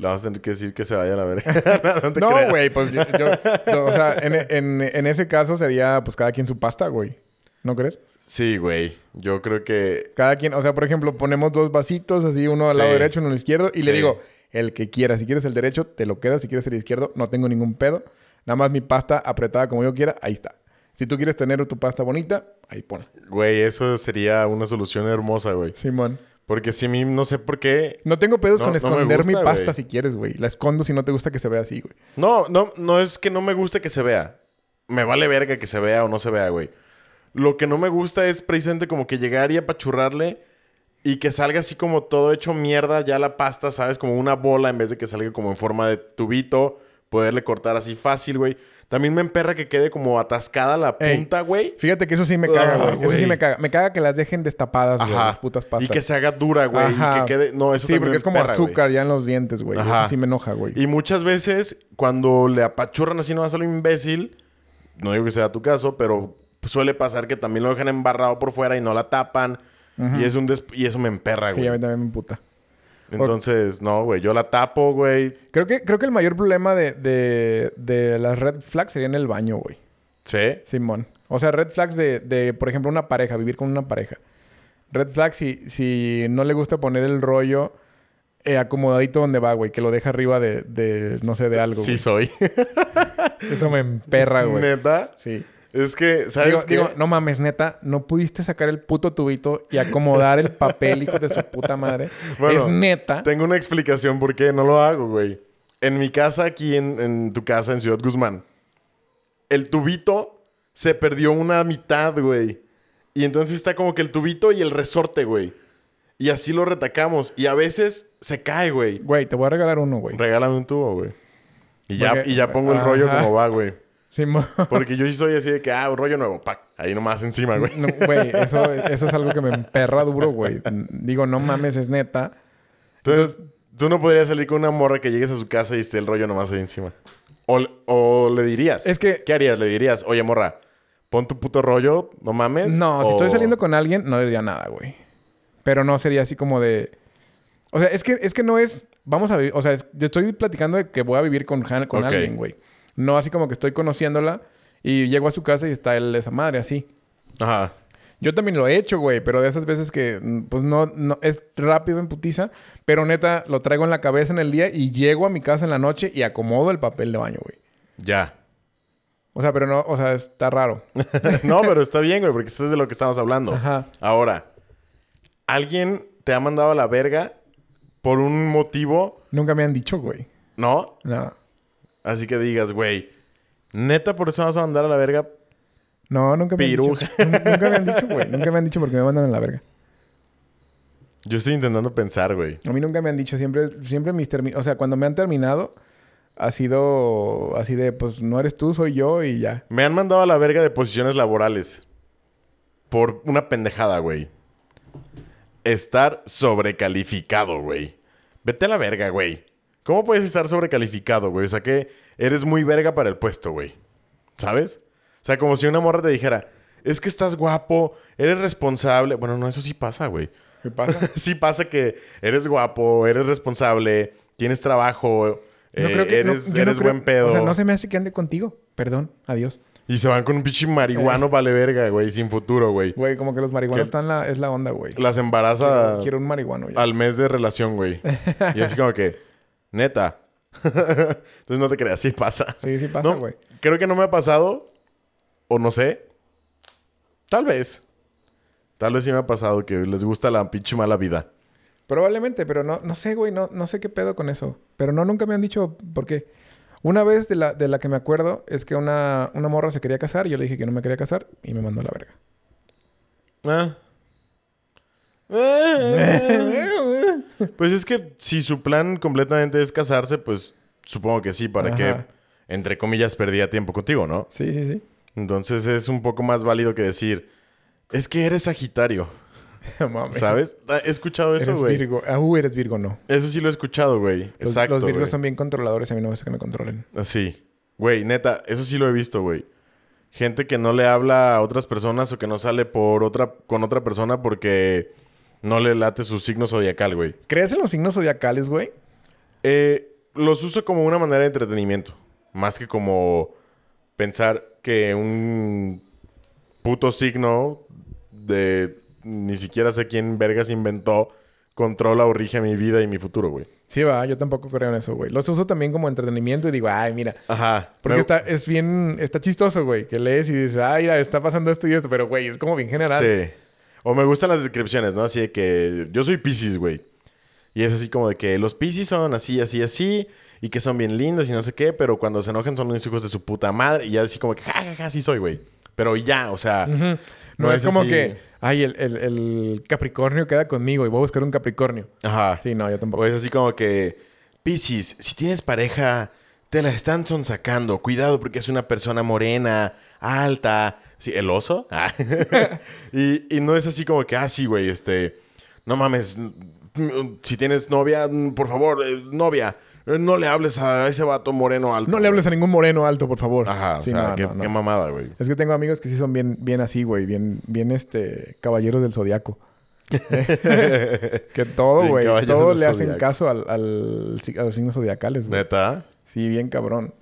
le vamos a tener que decir que se vaya a verga. no güey, pues yo, yo- yo- o sea, en, en- en ese caso sería pues cada quien su pasta, güey. ¿No crees? Sí, güey. Yo creo que... Cada quien, o sea, por ejemplo, ponemos dos vasitos, así uno al Sí. lado derecho, uno al izquierdo, y le digo, el que quiera, si quieres el derecho, te lo quedas, si quieres el izquierdo, no tengo ningún pedo. Nada más mi pasta apretada como yo quiera, ahí está. Si tú quieres tener tu pasta bonita, ahí ponla. Güey, eso sería una solución hermosa, güey. Simón. Porque si a mí no sé por qué... No tengo pedos No- con no esconder mi pasta si quieres, güey. La escondo si no te gusta que se vea así, güey. No, no, no es que no me guste que se vea. Me vale verga que se vea o no se vea, güey. Lo que no me gusta es precisamente como que llegar y apachurrarle y que salga así como todo hecho mierda ya la pasta, ¿sabes? Como una bola en vez de que salga como en forma de tubito. Poderle cortar así fácil, güey. También me emperra que quede como atascada la punta, güey. Fíjate que eso sí me caga, güey. Eso sí me caga. Me caga que las dejen destapadas, güey, las putas pastas. Y que se haga dura, güey. Y que quede... No, eso Sí, porque me es como emperra, azúcar ya en los dientes, güey. Eso sí me enoja, güey. Y muchas veces, cuando le apachurran así nomás a lo imbécil, no digo que sea tu caso, pero suele pasar que también lo dejan embarrado por fuera y no la tapan. y, es un des- y eso me emperra, Sí, güey. a mí también me puta. Entonces, no, güey. Yo la tapo, güey. Creo que, creo que el mayor problema de, de, de las red flags sería en el baño, güey. Sí. Simón. O sea, red flags de, de, por ejemplo, una pareja, vivir con una pareja. Red flags si, si no le gusta poner el rollo eh, acomodadito donde va, güey. Que lo deja arriba de, de no sé, de algo. Sí güey. soy. Eso me emperra, güey. Neta. Sí. Es que, ¿sabes Digo, qué? digo, no mames, neta, no pudiste sacar el puto tubito y acomodar el papel, hijo de su puta madre. Bueno, es neta. Tengo una explicación por qué no lo hago, güey. En mi casa, aquí en, en tu casa, en Ciudad Guzmán, el tubito se perdió una mitad, güey. Y entonces está como que el tubito y el resorte, güey. Y así lo retacamos. Y a veces se cae, güey. Güey, te voy a regalar uno, güey. Regálame un tubo, güey. Y ya, y ya pongo el rollo Ajá. como va, güey. Porque yo sí soy así de que, ah, un rollo nuevo, pac. Ahí nomás encima, güey. No, Güey, eso, eso es algo que me emperra duro, güey. Digo, no mames, es neta. Entonces, tú no podrías salir con una morra que llegues a su casa y esté el rollo nomás ahí encima. O, o le dirías. Es que- ¿Qué harías? Le dirías, oye, morra, pon tu puto rollo, no mames. No, si estoy saliendo con alguien, no diría nada, güey. Pero no sería así como de. O sea, es que, es que no es. Vamos a vivir. O sea, es- yo estoy platicando de que voy a vivir con, Han- con alguien, güey. No así como que estoy conociéndola y llego a su casa y está él, esa madre, así. Ajá. Yo también lo he hecho, güey, pero de esas veces que, mm, pues no, no, es rápido en putiza, pero neta lo traigo en la cabeza en el día y llego a mi casa en la noche y acomodo el papel de baño, güey. Ya. O sea, pero no, o sea, está raro. no, pero está bien, güey, porque eso es de lo que estamos hablando. Ajá. Ahora, ¿alguien te ha mandado a la verga por un motivo? Nunca me han dicho, güey. ¿No? No. Así que digas, güey, neta, por eso vas a mandar a la verga. No, nunca me Piruja. han dicho. Nun- Nunca me han dicho, güey. Nunca me han dicho porque me mandan a la verga. Yo estoy intentando pensar, güey. A mí nunca me han dicho. Siempre, siempre mis O sea, cuando me han terminado, ha sido así de, pues no eres tú, soy yo y ya. Me han mandado a la verga de posiciones laborales. Por una pendejada, güey. Estar sobrecalificado, güey. Vete a la verga, güey. ¿Cómo puedes estar sobrecalificado, güey? O sea que eres muy verga para el puesto, güey. ¿Sabes? O sea, como si una morra te dijera, es que estás guapo, eres responsable. Bueno, no, eso sí pasa, güey. ¿Qué pasa? sí pasa que eres guapo, eres responsable, tienes trabajo, No eh, creo que, no- eres, no creo- buen pedo. O sea, no se me hace que ande contigo. Perdón, adiós. Y se van con un pinche marihuano vale verga, güey, sin futuro, güey. Güey, como que los marihuanos están la, es la onda, güey. Las embaraza Quiero, quiero un marihuano ya. al mes de relación, güey. Y así como que, neta. Entonces no te creas, sí pasa. Sí, sí pasa, No, güey. creo que no me ha pasado, o no sé. Tal vez. Tal vez sí me ha pasado que les gusta la pinche mala vida. Probablemente, pero no, no sé, güey. No, no sé qué pedo con eso. Pero no, nunca me han dicho por qué. Una vez de la, de la que me acuerdo es que una, una morra se quería casar. Y yo le dije que no me quería casar. Y me mandó a la verga. Ah. Pues es que si su plan completamente es casarse, pues supongo que sí, para que, entre comillas, perdía tiempo contigo, ¿no? Sí, sí, sí. Entonces es un poco más válido que decir, es que eres Sagitario, Mames. ¿sabes? Ah, He escuchado eso, güey. Virgo. Ah, uh, eres Virgo, no. Eso sí lo he escuchado, güey. Exacto. los Virgos son bien controladores y a mí no me gusta que me controlen. Así. Güey, neta, eso sí lo he visto, güey. Gente que no le habla a otras personas o que no sale por otra, con otra persona porque no le late su signo zodiacal, güey. ¿Crees en los signos zodiacales, güey? Eh, los uso como una manera de entretenimiento. Más que como pensar que un puto signo de ni siquiera sé quién vergas inventó controla o rige mi vida y mi futuro, güey. Sí, va. Yo tampoco creo en eso, güey. Los uso también como entretenimiento y digo, ay, mira. Ajá. Porque Me- está, es bien... Está chistoso, güey. Que lees y dices, ay, mira, está pasando esto y esto. Pero, güey, es como bien general. Sí. O me gustan las descripciones, ¿no? Así de que yo soy Pisces, güey. Y es así como de que los Pisces son así, así, así. Y que son bien lindos y no sé qué. Pero cuando se enojan son unos hijos de su puta madre. Y ya así como que, ja, ja, ja, así soy, güey. Pero ya, o sea... No, es, como así- que, ay, el, el- el Capricornio queda conmigo y voy a buscar un Capricornio. Ajá. Sí, no, yo tampoco. O es así como que, Piscis, si tienes pareja, te la están sonsacando. Cuidado porque es una persona morena, alta. Sí, ¿el oso? Ah. y, y no es así como que, ah, sí, güey, este... No mames, si tienes novia, por favor, eh, novia, eh, no le hables a ese vato moreno alto. No le hables a ningún moreno alto, por favor. Ajá, o Sí, sea, no, qué, no, no. qué mamada, güey. Es que tengo amigos que sí son bien, bien así, güey. Bien, bien, este... Caballeros del Zodiaco. que todo, güey. Todo le hacen zodiaco. caso al, al- a los signos zodiacales, güey. ¿Neta? Sí, bien cabrón.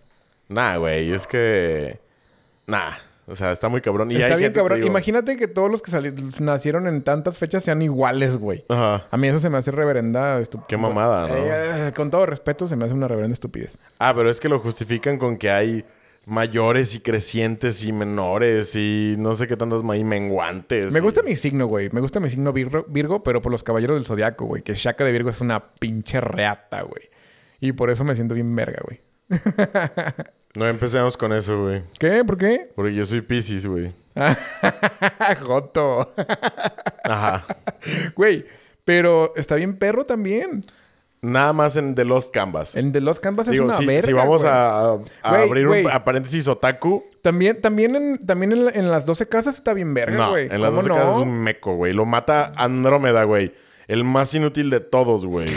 Nah, güey, es que... Nah, o sea, está muy cabrón. Y Está hay bien gente, te cabrón. digo- Imagínate que todos los que nacieron en tantas fechas sean iguales, güey. Ajá. A mí eso se me hace reverenda estupidez. Qué mamada, ¿no? con todo respeto, se me hace una reverenda estupidez. Ah, pero es que lo justifican con que hay mayores y crecientes y menores y no sé qué tantas y menguantes. Me y- gusta mi signo, güey. Me gusta mi signo Virgo, Virgo, pero por los caballeros del zodiaco, güey. Que Shaka de Virgo es una pinche reata, güey. Y por eso me siento bien verga, güey. No empecemos con eso, güey. ¿Qué? ¿Por qué? Porque yo soy Pisces, güey. Joto. Ajá. Güey, pero está bien perro también. Nada más en The Lost Canvas. El de los Canvas Digo, es una si, verga, si vamos güey. a, a Güey, abrir güey. un a paréntesis otaku, También, también, en, también en, la- en las 12 casas está bien verga, no, güey. en las ¿Cómo 12 no? casas es un meco, güey. Lo mata Andrómeda, güey. El más inútil de todos, güey.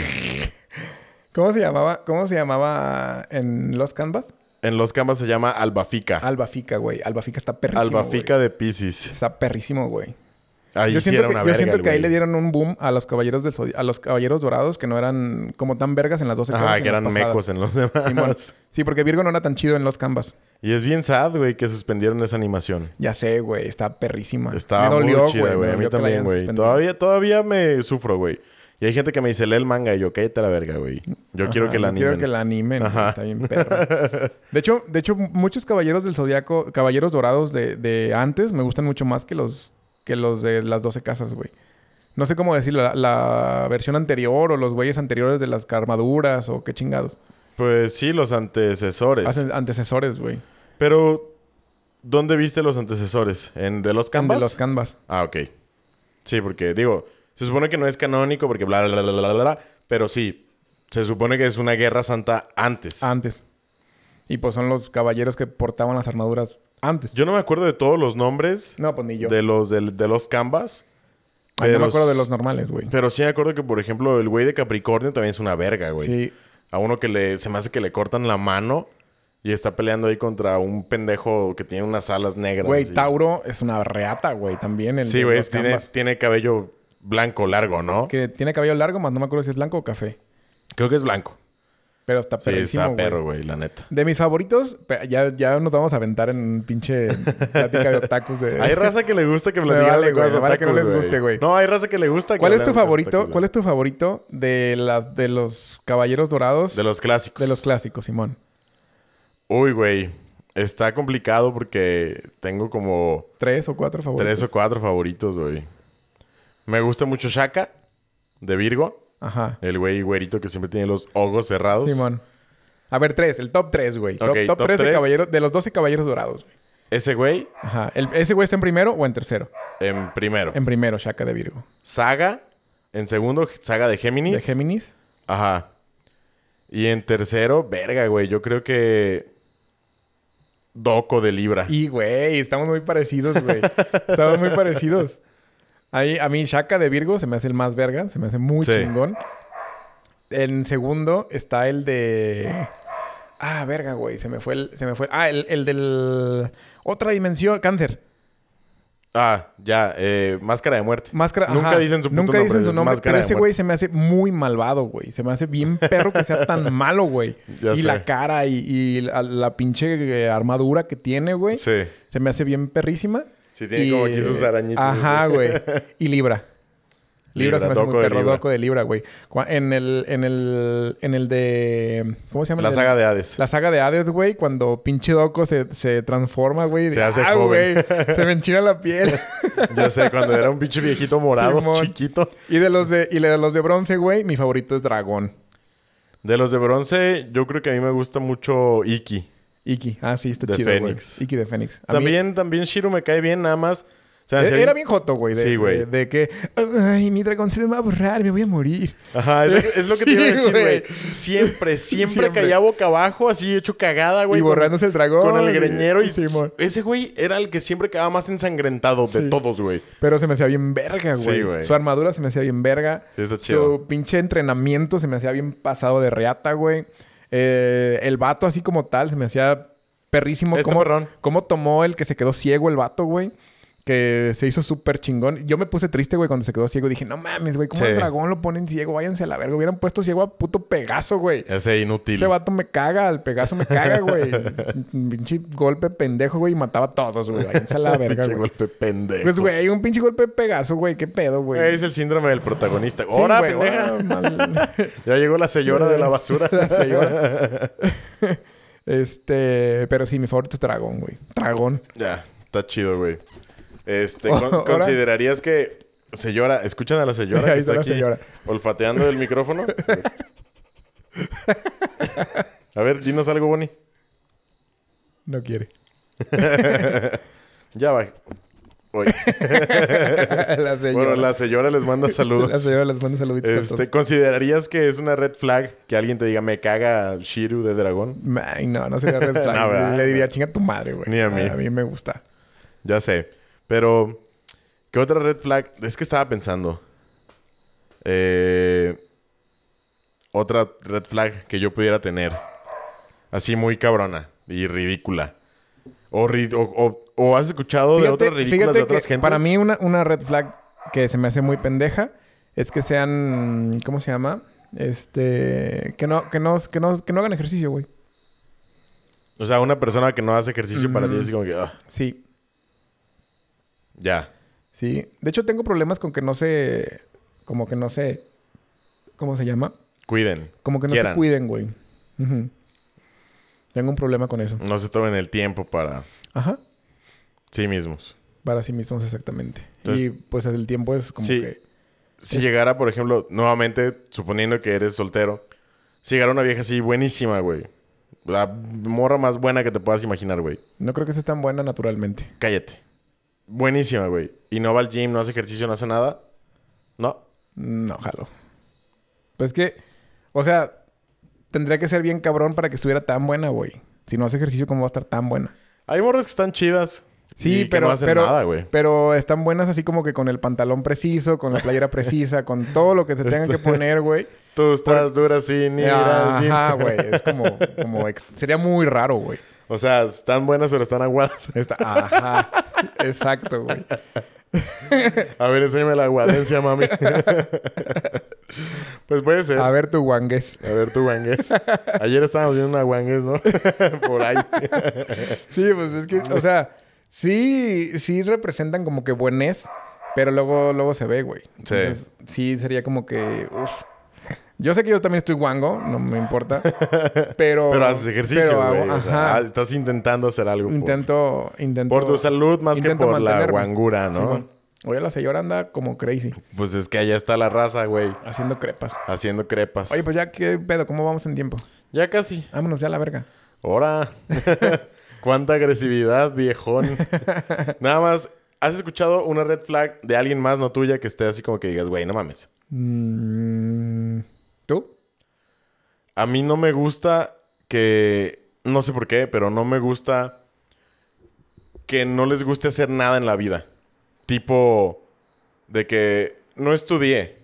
¿Cómo se llamaba? ¿Cómo se llamaba en los Canvas? En Los Canvas se llama Albafica. Albafica, güey. Albafica está perrísimo. Albafica güey. de Pisces. Está perrísimo, güey. Ahí yo sí siento, era que, una yo verga siento que ahí le dieron un boom a los caballeros del a los caballeros dorados que no eran como tan vergas en las 12 casas. Ajá, en que eran mecos en los demás. Sí, porque Virgo no era tan chido en los Canvas. Y es bien sad, güey, que suspendieron esa animación. Ya sé, güey. Está perrísima. Estaba me dolió, muy chida, güey. A mí también, güey. Todavía, todavía me sufro, güey. Y hay gente que me dice, lee el manga. Y yo, cállate la verga, güey. Yo quiero que la animen. Quiero que la animen. Ajá. Está bien perro. De hecho, de hecho, muchos caballeros del Zodiaco, caballeros dorados de, de antes, me gustan mucho más que los, que los de las 12 casas, güey. No sé cómo decir, la, la versión anterior o los güeyes anteriores de las armaduras o qué chingados. Pues sí, los antecesores. Antecesores, güey. Pero, ¿dónde viste los antecesores? ¿En de los De canvas? los canvas. Ah, ok. Sí, porque digo, se supone que no es canónico porque bla, bla, bla, bla, bla, bla. Pero sí, se supone que es una guerra santa antes. Antes. Y pues son los caballeros que portaban las armaduras antes. Yo no me acuerdo de todos los nombres no, pues ni yo. de los de, los canvas. Ay, no me pero acuerdo de los normales, güey. Pero sí me acuerdo que, por ejemplo, el güey de Capricornio también es una verga, güey. Sí. A uno que le, se me hace que le cortan la mano y está peleando ahí contra un pendejo que tiene unas alas negras. Güey. Tauro es una reata, güey. También el Sí, güey, tiene, tiene cabello blanco largo, ¿no? Que tiene cabello largo, más no me acuerdo si es blanco o café. Creo que es blanco. Pero está Sí, perrísimo, está güey. perro, güey, la neta. De mis favoritos, ya, ya nos vamos a aventar en pinche plática de otakus de... Hay raza que le gusta que Me vale, güey, vale que no les guste, güey. No, hay raza que le gusta que ¿Cuál es tu favorito? otakus, ¿Cuál es tu favorito de las de los caballeros dorados? De los clásicos. de los clásicos, Simón. Uy, güey. Está complicado porque tengo como ¿Tres o cuatro favoritos? tres o cuatro favoritos, güey. Me gusta mucho Shaka, de Virgo. Ajá. El güey güerito que siempre tiene los ojos cerrados. Simón. A ver, tres. El top tres, güey. Top, Ok, top, top tres de, tres. caballeros, de los 12 caballeros dorados, güey. Ese güey Ajá. El- ¿Ese güey está en primero o en tercero? en primero. En primero, Shaka de Virgo. Saga En segundo, saga de Géminis. De Géminis. Ajá. Y en tercero, verga, güey. Yo creo que. Doco de Libra. Y, güey, estamos muy parecidos, güey. estamos muy parecidos. Ahí, a mí, Shaka de Virgo se me hace el más verga. Se me hace muy Sí. chingón. En segundo está el de... Ah, verga, güey. Se me fue el... Se me fue... Ah, el, el del... Otra dimensión. Cáncer. Ah, ya. eh, máscara de muerte. Máscara... Nunca ajá. dicen su puto Nunca dicen su nombre. Pero ese güey se me hace muy malvado, güey. Se me hace bien perro que sea tan malo, güey. Y sé. la cara y, y la, la pinche armadura que tiene, güey. Sí. Se me hace bien perrísima. Sí, tiene como aquí sus arañitas. Ajá, güey. Y Libra. Libra, Libra, se me hace muy de perro. Libra. Doco de Libra, güey. En el... En el... En el de... ¿Cómo se llama? La de- saga de Hades. La saga de Hades, güey. Cuando pinche Doco se, se transforma, güey. Se hace ah, joven. güey. Se me enchina la piel. Ya sé, cuando era un pinche viejito morado, Simón. chiquito. y de los de... Y de los de bronce, güey. Mi favorito es Dragón. De los de bronce, yo creo que a mí me gusta mucho Iki. Iki. Ah, sí. Está De chido, güey. Iki de Fénix. A mí- También, también Shiro me cae bien, nada más. O sea, si e- hay- Era bien joto, güey. De, Sí, güey. De, de que... Ay, mi dragón se me va a borrar. Me voy a morir. Ajá, es, lo que- es lo que te iba a Sí, decir, güey. Siempre, siempre, Siempre. caía boca abajo, así hecho cagada, güey. y con- borrándose el dragón. Con el greñero y... Simón. ese güey era el que siempre quedaba más ensangrentado de Sí. todos, güey. Pero se me hacía bien verga, güey. Sí, güey. Su armadura se me hacía bien verga. Sí, está chido. Su pinche entrenamiento se me hacía bien pasado de reata, güey. Eh, el vato así como tal se me hacía perrísimo. Está ¿Cómo, perrón. cómo tomó el que se quedó ciego el vato, güey? Que se hizo súper chingón. Yo me puse triste, güey, cuando se quedó ciego. Dije, no mames, güey, ¿cómo Sí. el dragón lo ponen ciego? Váyanse a la verga. Hubieran puesto ciego a puto Pegaso, güey. Ese inútil. Ese vato me caga, el Pegaso me caga, güey. Un pinche golpe pendejo, güey, y mataba a todos, güey. Váyanse a la verga, Pinche golpe pendejo. Pues, güey, un pinche golpe de Pegaso, güey. ¿Qué pedo, güey? Es el síndrome del protagonista. Sí, ¡Hora, mal- Ya llegó la señora de la basura. La señora. este... Pero sí, mi favorito es Dragón, güey. Dragón. ya, está chido, güey. Este, con- ¿considerarías que señora... ¿Escuchan a la señora Ahí que está está la aquí señora. olfateando el micrófono? a ver, dinos algo, Bonnie. No quiere. Ya va. La bueno, la señora les manda La saludos. señora les manda saluditos Este. ¿Considerarías que es una red flag que alguien te diga me caga Shiru de dragón? Ay, no, no sería red flag. Le diría, chinga tu madre, güey. Ni a mí. A mí me gusta. Ya sé. Pero, ¿qué otra red flag? Es que estaba pensando. Eh, otra red flag que yo pudiera tener. Así muy cabrona y ridícula. O, ri- o, o- o has escuchado de otras ridículas de otras gentes. Para mí, una, una red flag que se me hace muy pendeja es que sean. ¿Cómo se llama? Este. Que no, que no, que no, que no hagan ejercicio, güey. O sea, una persona que no hace ejercicio para ti Mm. es como que... ah, Sí, ya. sí. De hecho, tengo problemas con que no se. Como que no se. ¿Cómo se llama? Cuiden. Como que no Quieran. se cuiden, güey. Tengo un problema con eso. No se tomen el tiempo para Ajá. sí mismos. Para sí mismos, exactamente. Entonces- y pues el tiempo es como Sí. que. Si Es- llegara, por ejemplo, nuevamente, suponiendo que eres soltero, si llegara una vieja así buenísima, güey. La morra más buena que te puedas imaginar, güey. No creo que sea tan buena naturalmente. Cállate. Buenísima, güey. Y no va al gym, no hace ejercicio, no hace nada. No. No, jalo. Pues que, o sea, tendría que ser bien cabrón para que estuviera tan buena, güey. Si no hace ejercicio, ¿cómo va a estar tan buena? Hay morras que están chidas. Sí, y que pero, no hacen pero, nada, güey. pero están buenas así como que con el pantalón preciso, con la playera precisa, con todo lo que se tengan que poner, güey. Tú estás dura sin ir al gym. Ajá, güey. Es como, como ex- sería muy raro, güey. O sea, están buenas, pero están aguadas. Esta- Ajá. Exacto, güey. A ver, enséñame la aguadencia, mami. pues puede ser. A ver tu guangues. A ver tu guangues. Ayer estábamos viendo una guangues, ¿no? Por ahí. Sí, pues es que, o sea, sí, sí representan como que buenés, pero luego, luego se ve, güey. Sí. Entonces, sí sería como que. uf. Yo sé que yo también estoy guango, no me importa. Pero. Pero haces ejercicio, pero güey. hago- O sea, estás intentando hacer algo. por- intento, intento. Por, tu salud más que intento por la guangura, ¿no? Simón. Oye, la señora anda como crazy, Pues es que allá está la raza, güey. haciendo crepas. Haciendo crepas. Oye, pues ya, ¿qué pedo? ¿Cómo vamos en tiempo? Ya casi. Vámonos ya a la verga. Ahora. Cuánta agresividad, viejón. Nada más. ¿Has escuchado una red flag de alguien más, no tuya, que esté así como que digas, güey, no mames? Mm, ¿Tú? A mí no me gusta que... No sé por qué, pero no me gusta que no les guste hacer nada en la vida. Tipo de que no estudié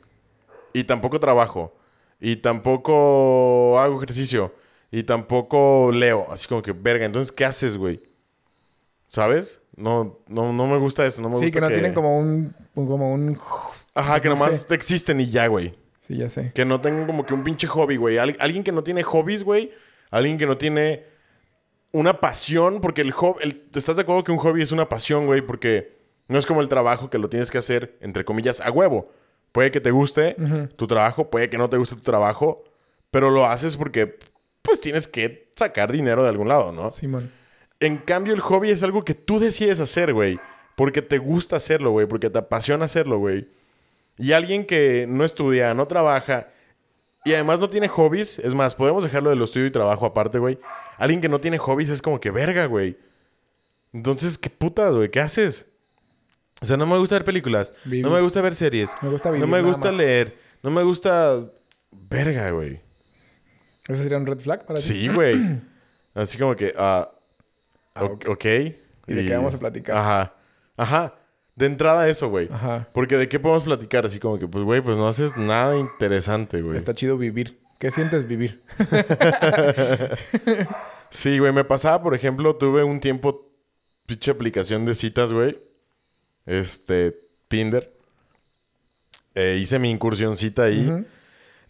y tampoco trabajo y tampoco hago ejercicio y tampoco leo. Así como que, verga, entonces, ¿qué haces, güey? ¿Sabes? No, no, no me gusta eso. No me sí, gusta que no tienen como un, como un... Ajá, que no nomás sé. existen y ya, güey. Sí, ya sé. Que no tengan como que un pinche hobby, güey. Al- alguien que no tiene hobbies, güey. Alguien que no tiene una pasión. Porque el hobby... ¿Estás de acuerdo que un hobby es una pasión, güey? Porque no es como el trabajo que lo tienes que hacer, entre comillas, a huevo. Puede que te guste tu trabajo, puede que no te guste tu trabajo. Pero lo haces porque, pues, tienes que sacar dinero de algún lado, ¿no? Simón. En cambio, el hobby es algo que tú decides hacer, güey. Porque te gusta hacerlo, güey. Porque te apasiona hacerlo, güey. Y alguien que no estudia, no trabaja y además no tiene hobbies, es más, podemos dejarlo de lo estudio y trabajo aparte, güey. Alguien que no tiene hobbies es como que verga, güey. Entonces, ¿qué putas, güey? ¿Qué haces? O sea, no me gusta ver películas, Vivir. no me gusta ver series, Me gusta no vivir me nada gusta leer, no me gusta verga, güey. ¿Eso sería un red flag para ti? Sí, güey. Así como que, ah, Ah, o- ok. ok. ¿Y de qué vamos a platicar? Ajá. Ajá. De entrada eso, güey. Ajá. Porque de qué podemos platicar, así como que, pues, güey, pues no haces nada interesante, güey. Está chido vivir. ¿Qué sientes vivir? Sí, güey, me pasaba, por ejemplo, tuve un tiempo, pinche aplicación de citas, güey. Este, Tinder. Eh, hice mi incursioncita ahí.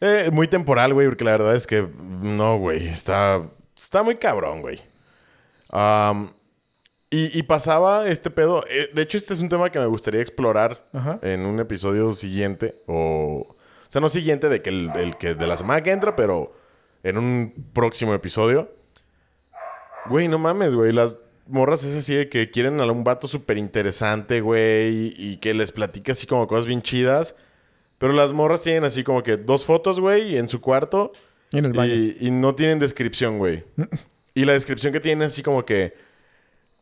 Eh, muy temporal, güey, porque la verdad es que no, güey, está, está muy cabrón, güey. Am, y, y pasaba este pedo. eh, de hecho, este es un tema que me gustaría explorar Ajá. en un episodio siguiente. O, o sea, no siguiente de que el, el que de la semana que entra, pero en un próximo episodio. Güey, no mames, güey. Las morras es así de que quieren a un vato súper interesante, güey. Y, que les platique así como cosas bien chidas. Pero las morras tienen así como que dos fotos, güey, en su cuarto. Y en el baño. Y, y no tienen descripción, güey. y la descripción que tienen así como que...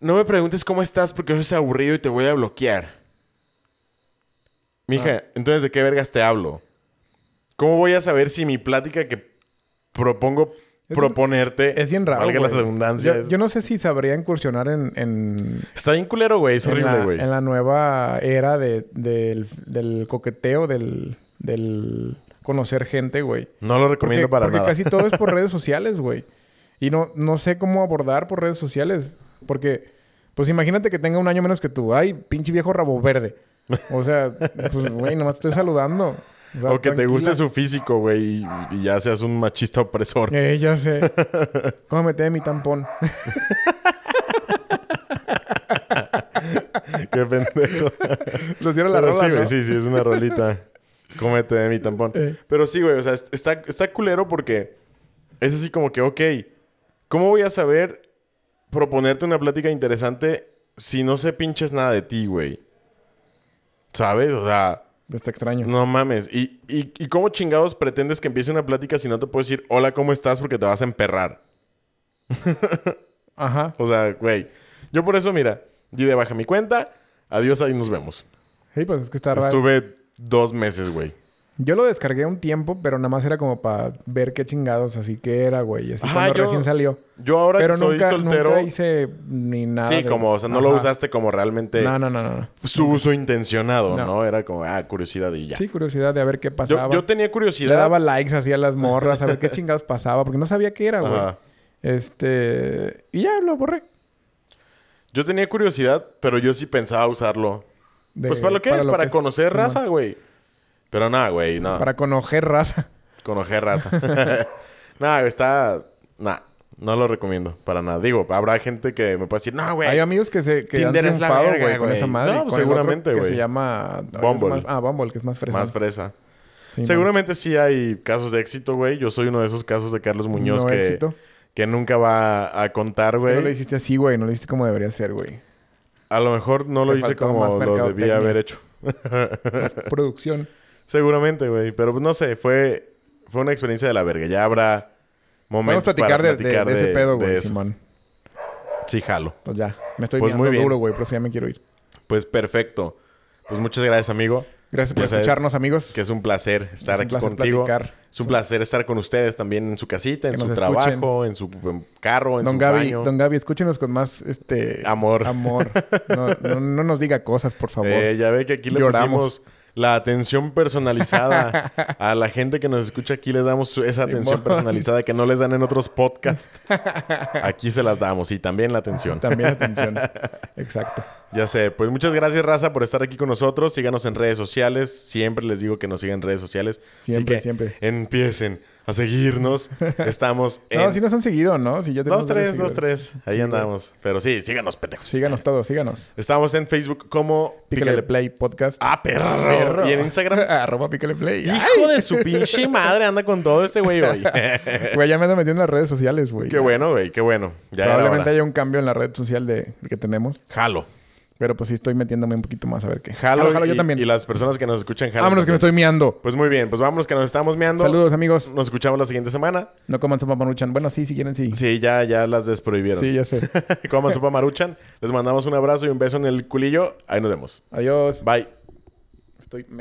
No me preguntes cómo estás porque eso es aburrido y te voy a bloquear. Mija, Ah. entonces ¿de qué vergas te hablo? ¿Cómo voy a saber si mi plática que propongo Es proponerte... Es bien raro, Valga la güey. redundancia. Yo, no sé si sabría incursionar en... en Está bien culero, güey. Es horrible, la, güey. en la nueva era de, del, del coqueteo, del, del conocer gente, güey. No lo recomiendo Porque, para porque nada. casi todo es por redes sociales, güey. Y no, no sé cómo abordar por redes sociales. Porque, pues imagínate que tenga un año menos que tú. Ay, pinche viejo rabo verde. O sea, pues, güey, nomás estoy saludando. sea, O que te guste su físico, güey, y, y ya seas un machista opresor. Eh, ya sé. ¿Cómo meter mi tampón? Qué pendejo. Los dieron la Pero rola, sí, sí, sí, es una rolita. Cómete de mi tampón. Eh. Pero sí, güey, o sea, es- está, está culero porque es así como que, ok, ¿cómo voy a saber proponerte una plática interesante si no sé pinches nada de ti, güey? ¿Sabes? O sea, Está extraño. no mames. ¿Y, y, y cómo chingados pretendes que empiece una plática si no te puedo decir hola, ¿cómo estás? Porque te vas a emperrar. Ajá. O sea, güey. Yo por eso, mira, di de baja mi cuenta. Adiós, ahí nos vemos. Sí, pues es que está raro. Estuve dos meses, güey. Yo lo descargué un tiempo, pero nada más era como para ver qué chingados así que era, güey. Así Ajá, cuando yo- recién salió. Yo ahora Pero que soy nunca, soltero. nunca hice ni nada. sí, de- como, o sea, no lo usaste como realmente No, no, no, no. su uso intencionado, No. ¿no? Era como, ah, curiosidad y ya. Sí, curiosidad de a ver qué pasaba. yo tenía Le curiosidad. daba likes así a las morras, a ver qué chingados pasaba, porque no sabía qué era, güey. Ajá. Este. Y ya lo borré. Yo tenía curiosidad, pero yo sí pensaba usarlo. De- pues para lo que es, para conocer raza, güey. Pero nada, güey, no. Para conocer raza. Conocer raza. nada, está. Nah, no lo recomiendo para nada. Digo, habrá gente que me puede decir, no, güey. Hay amigos que se que Tinder han es la verga, güey, con güey. esa madre. No, con seguramente, Que güey. se llama... Bumble. Ah, Bumble, que es más fresco. Más fresa. Seguramente sí hay casos de éxito, güey. Yo soy uno de esos casos de Carlos Muñoz no que, éxito. que nunca va a contar, Es que no lo güey. hiciste así, güey. No lo hiciste como debería ser, güey. A lo mejor no lo hice como más lo debía haber hecho. Más producción. Seguramente, güey. Pero pues, no sé, fue, fue una experiencia de la verga. Ya habrá Vamos a momentos platicar, para de, de- platicar de ese pedo, güey. Simón. Sí, jalo. Pues ya. Me estoy Pues viendo muy bien. duro, güey. Por eso ya me quiero ir. Pues perfecto. Pues muchas gracias, amigo. Gracias por sabes escucharnos, amigos. Que es un placer estar un aquí placer contigo. platicar. Es un placer estar con ustedes también en su casita, en Que su trabajo, en su em, carro, en Don su Gaby, baño. don Gaby, escúchenos con más este Amor. Amor. No, no- no nos diga cosas, por favor. Eh, ya ve que aquí le Lloramos. pusimos la atención personalizada a la gente que nos escucha. Aquí les damos esa atención personalizada que no les dan en otros podcasts. Aquí se las damos y también la atención. También atención. Exacto. Ya sé, pues muchas gracias, Raza, por estar aquí con nosotros. Síganos en redes sociales. Siempre les digo que nos sigan en redes sociales. Así Siempre, que siempre. Empiecen a seguirnos. Estamos en. No, si nos han seguido, ¿no? Si ya tenemos Dos, tres, dos, tres. Ahí Sí, andamos. Pero sí, síganos, pendejos. Síganos todos, síganos. Estamos en Facebook como Pícale Play Podcast. Ah, perro. Y en Instagram. Arroba Pícale Play. Hijo de su pinche madre, anda con todo este güey hoy. Güey, ya me ando metiendo en las redes sociales, güey. qué bueno, güey, qué bueno. Ya Probablemente haya un cambio en la red social de, que tenemos. Jalo. Pero pues sí estoy metiéndome un poquito más a ver qué. Jalo, jalo, y, yo también. y las personas que nos escuchan, jalo. Vámonos que me estoy miando. Pues muy bien, pues vámonos que nos estamos meando. Saludos, amigos. Nos escuchamos la siguiente semana. No coman sopa maruchan. Bueno, sí, si quieren, sí. Sí, ya, ya las desprohibieron. Sí, ya sé. Coman sopa maruchan. Les mandamos un abrazo y un beso en el culillo. Ahí nos vemos. Adiós. Bye. Estoy...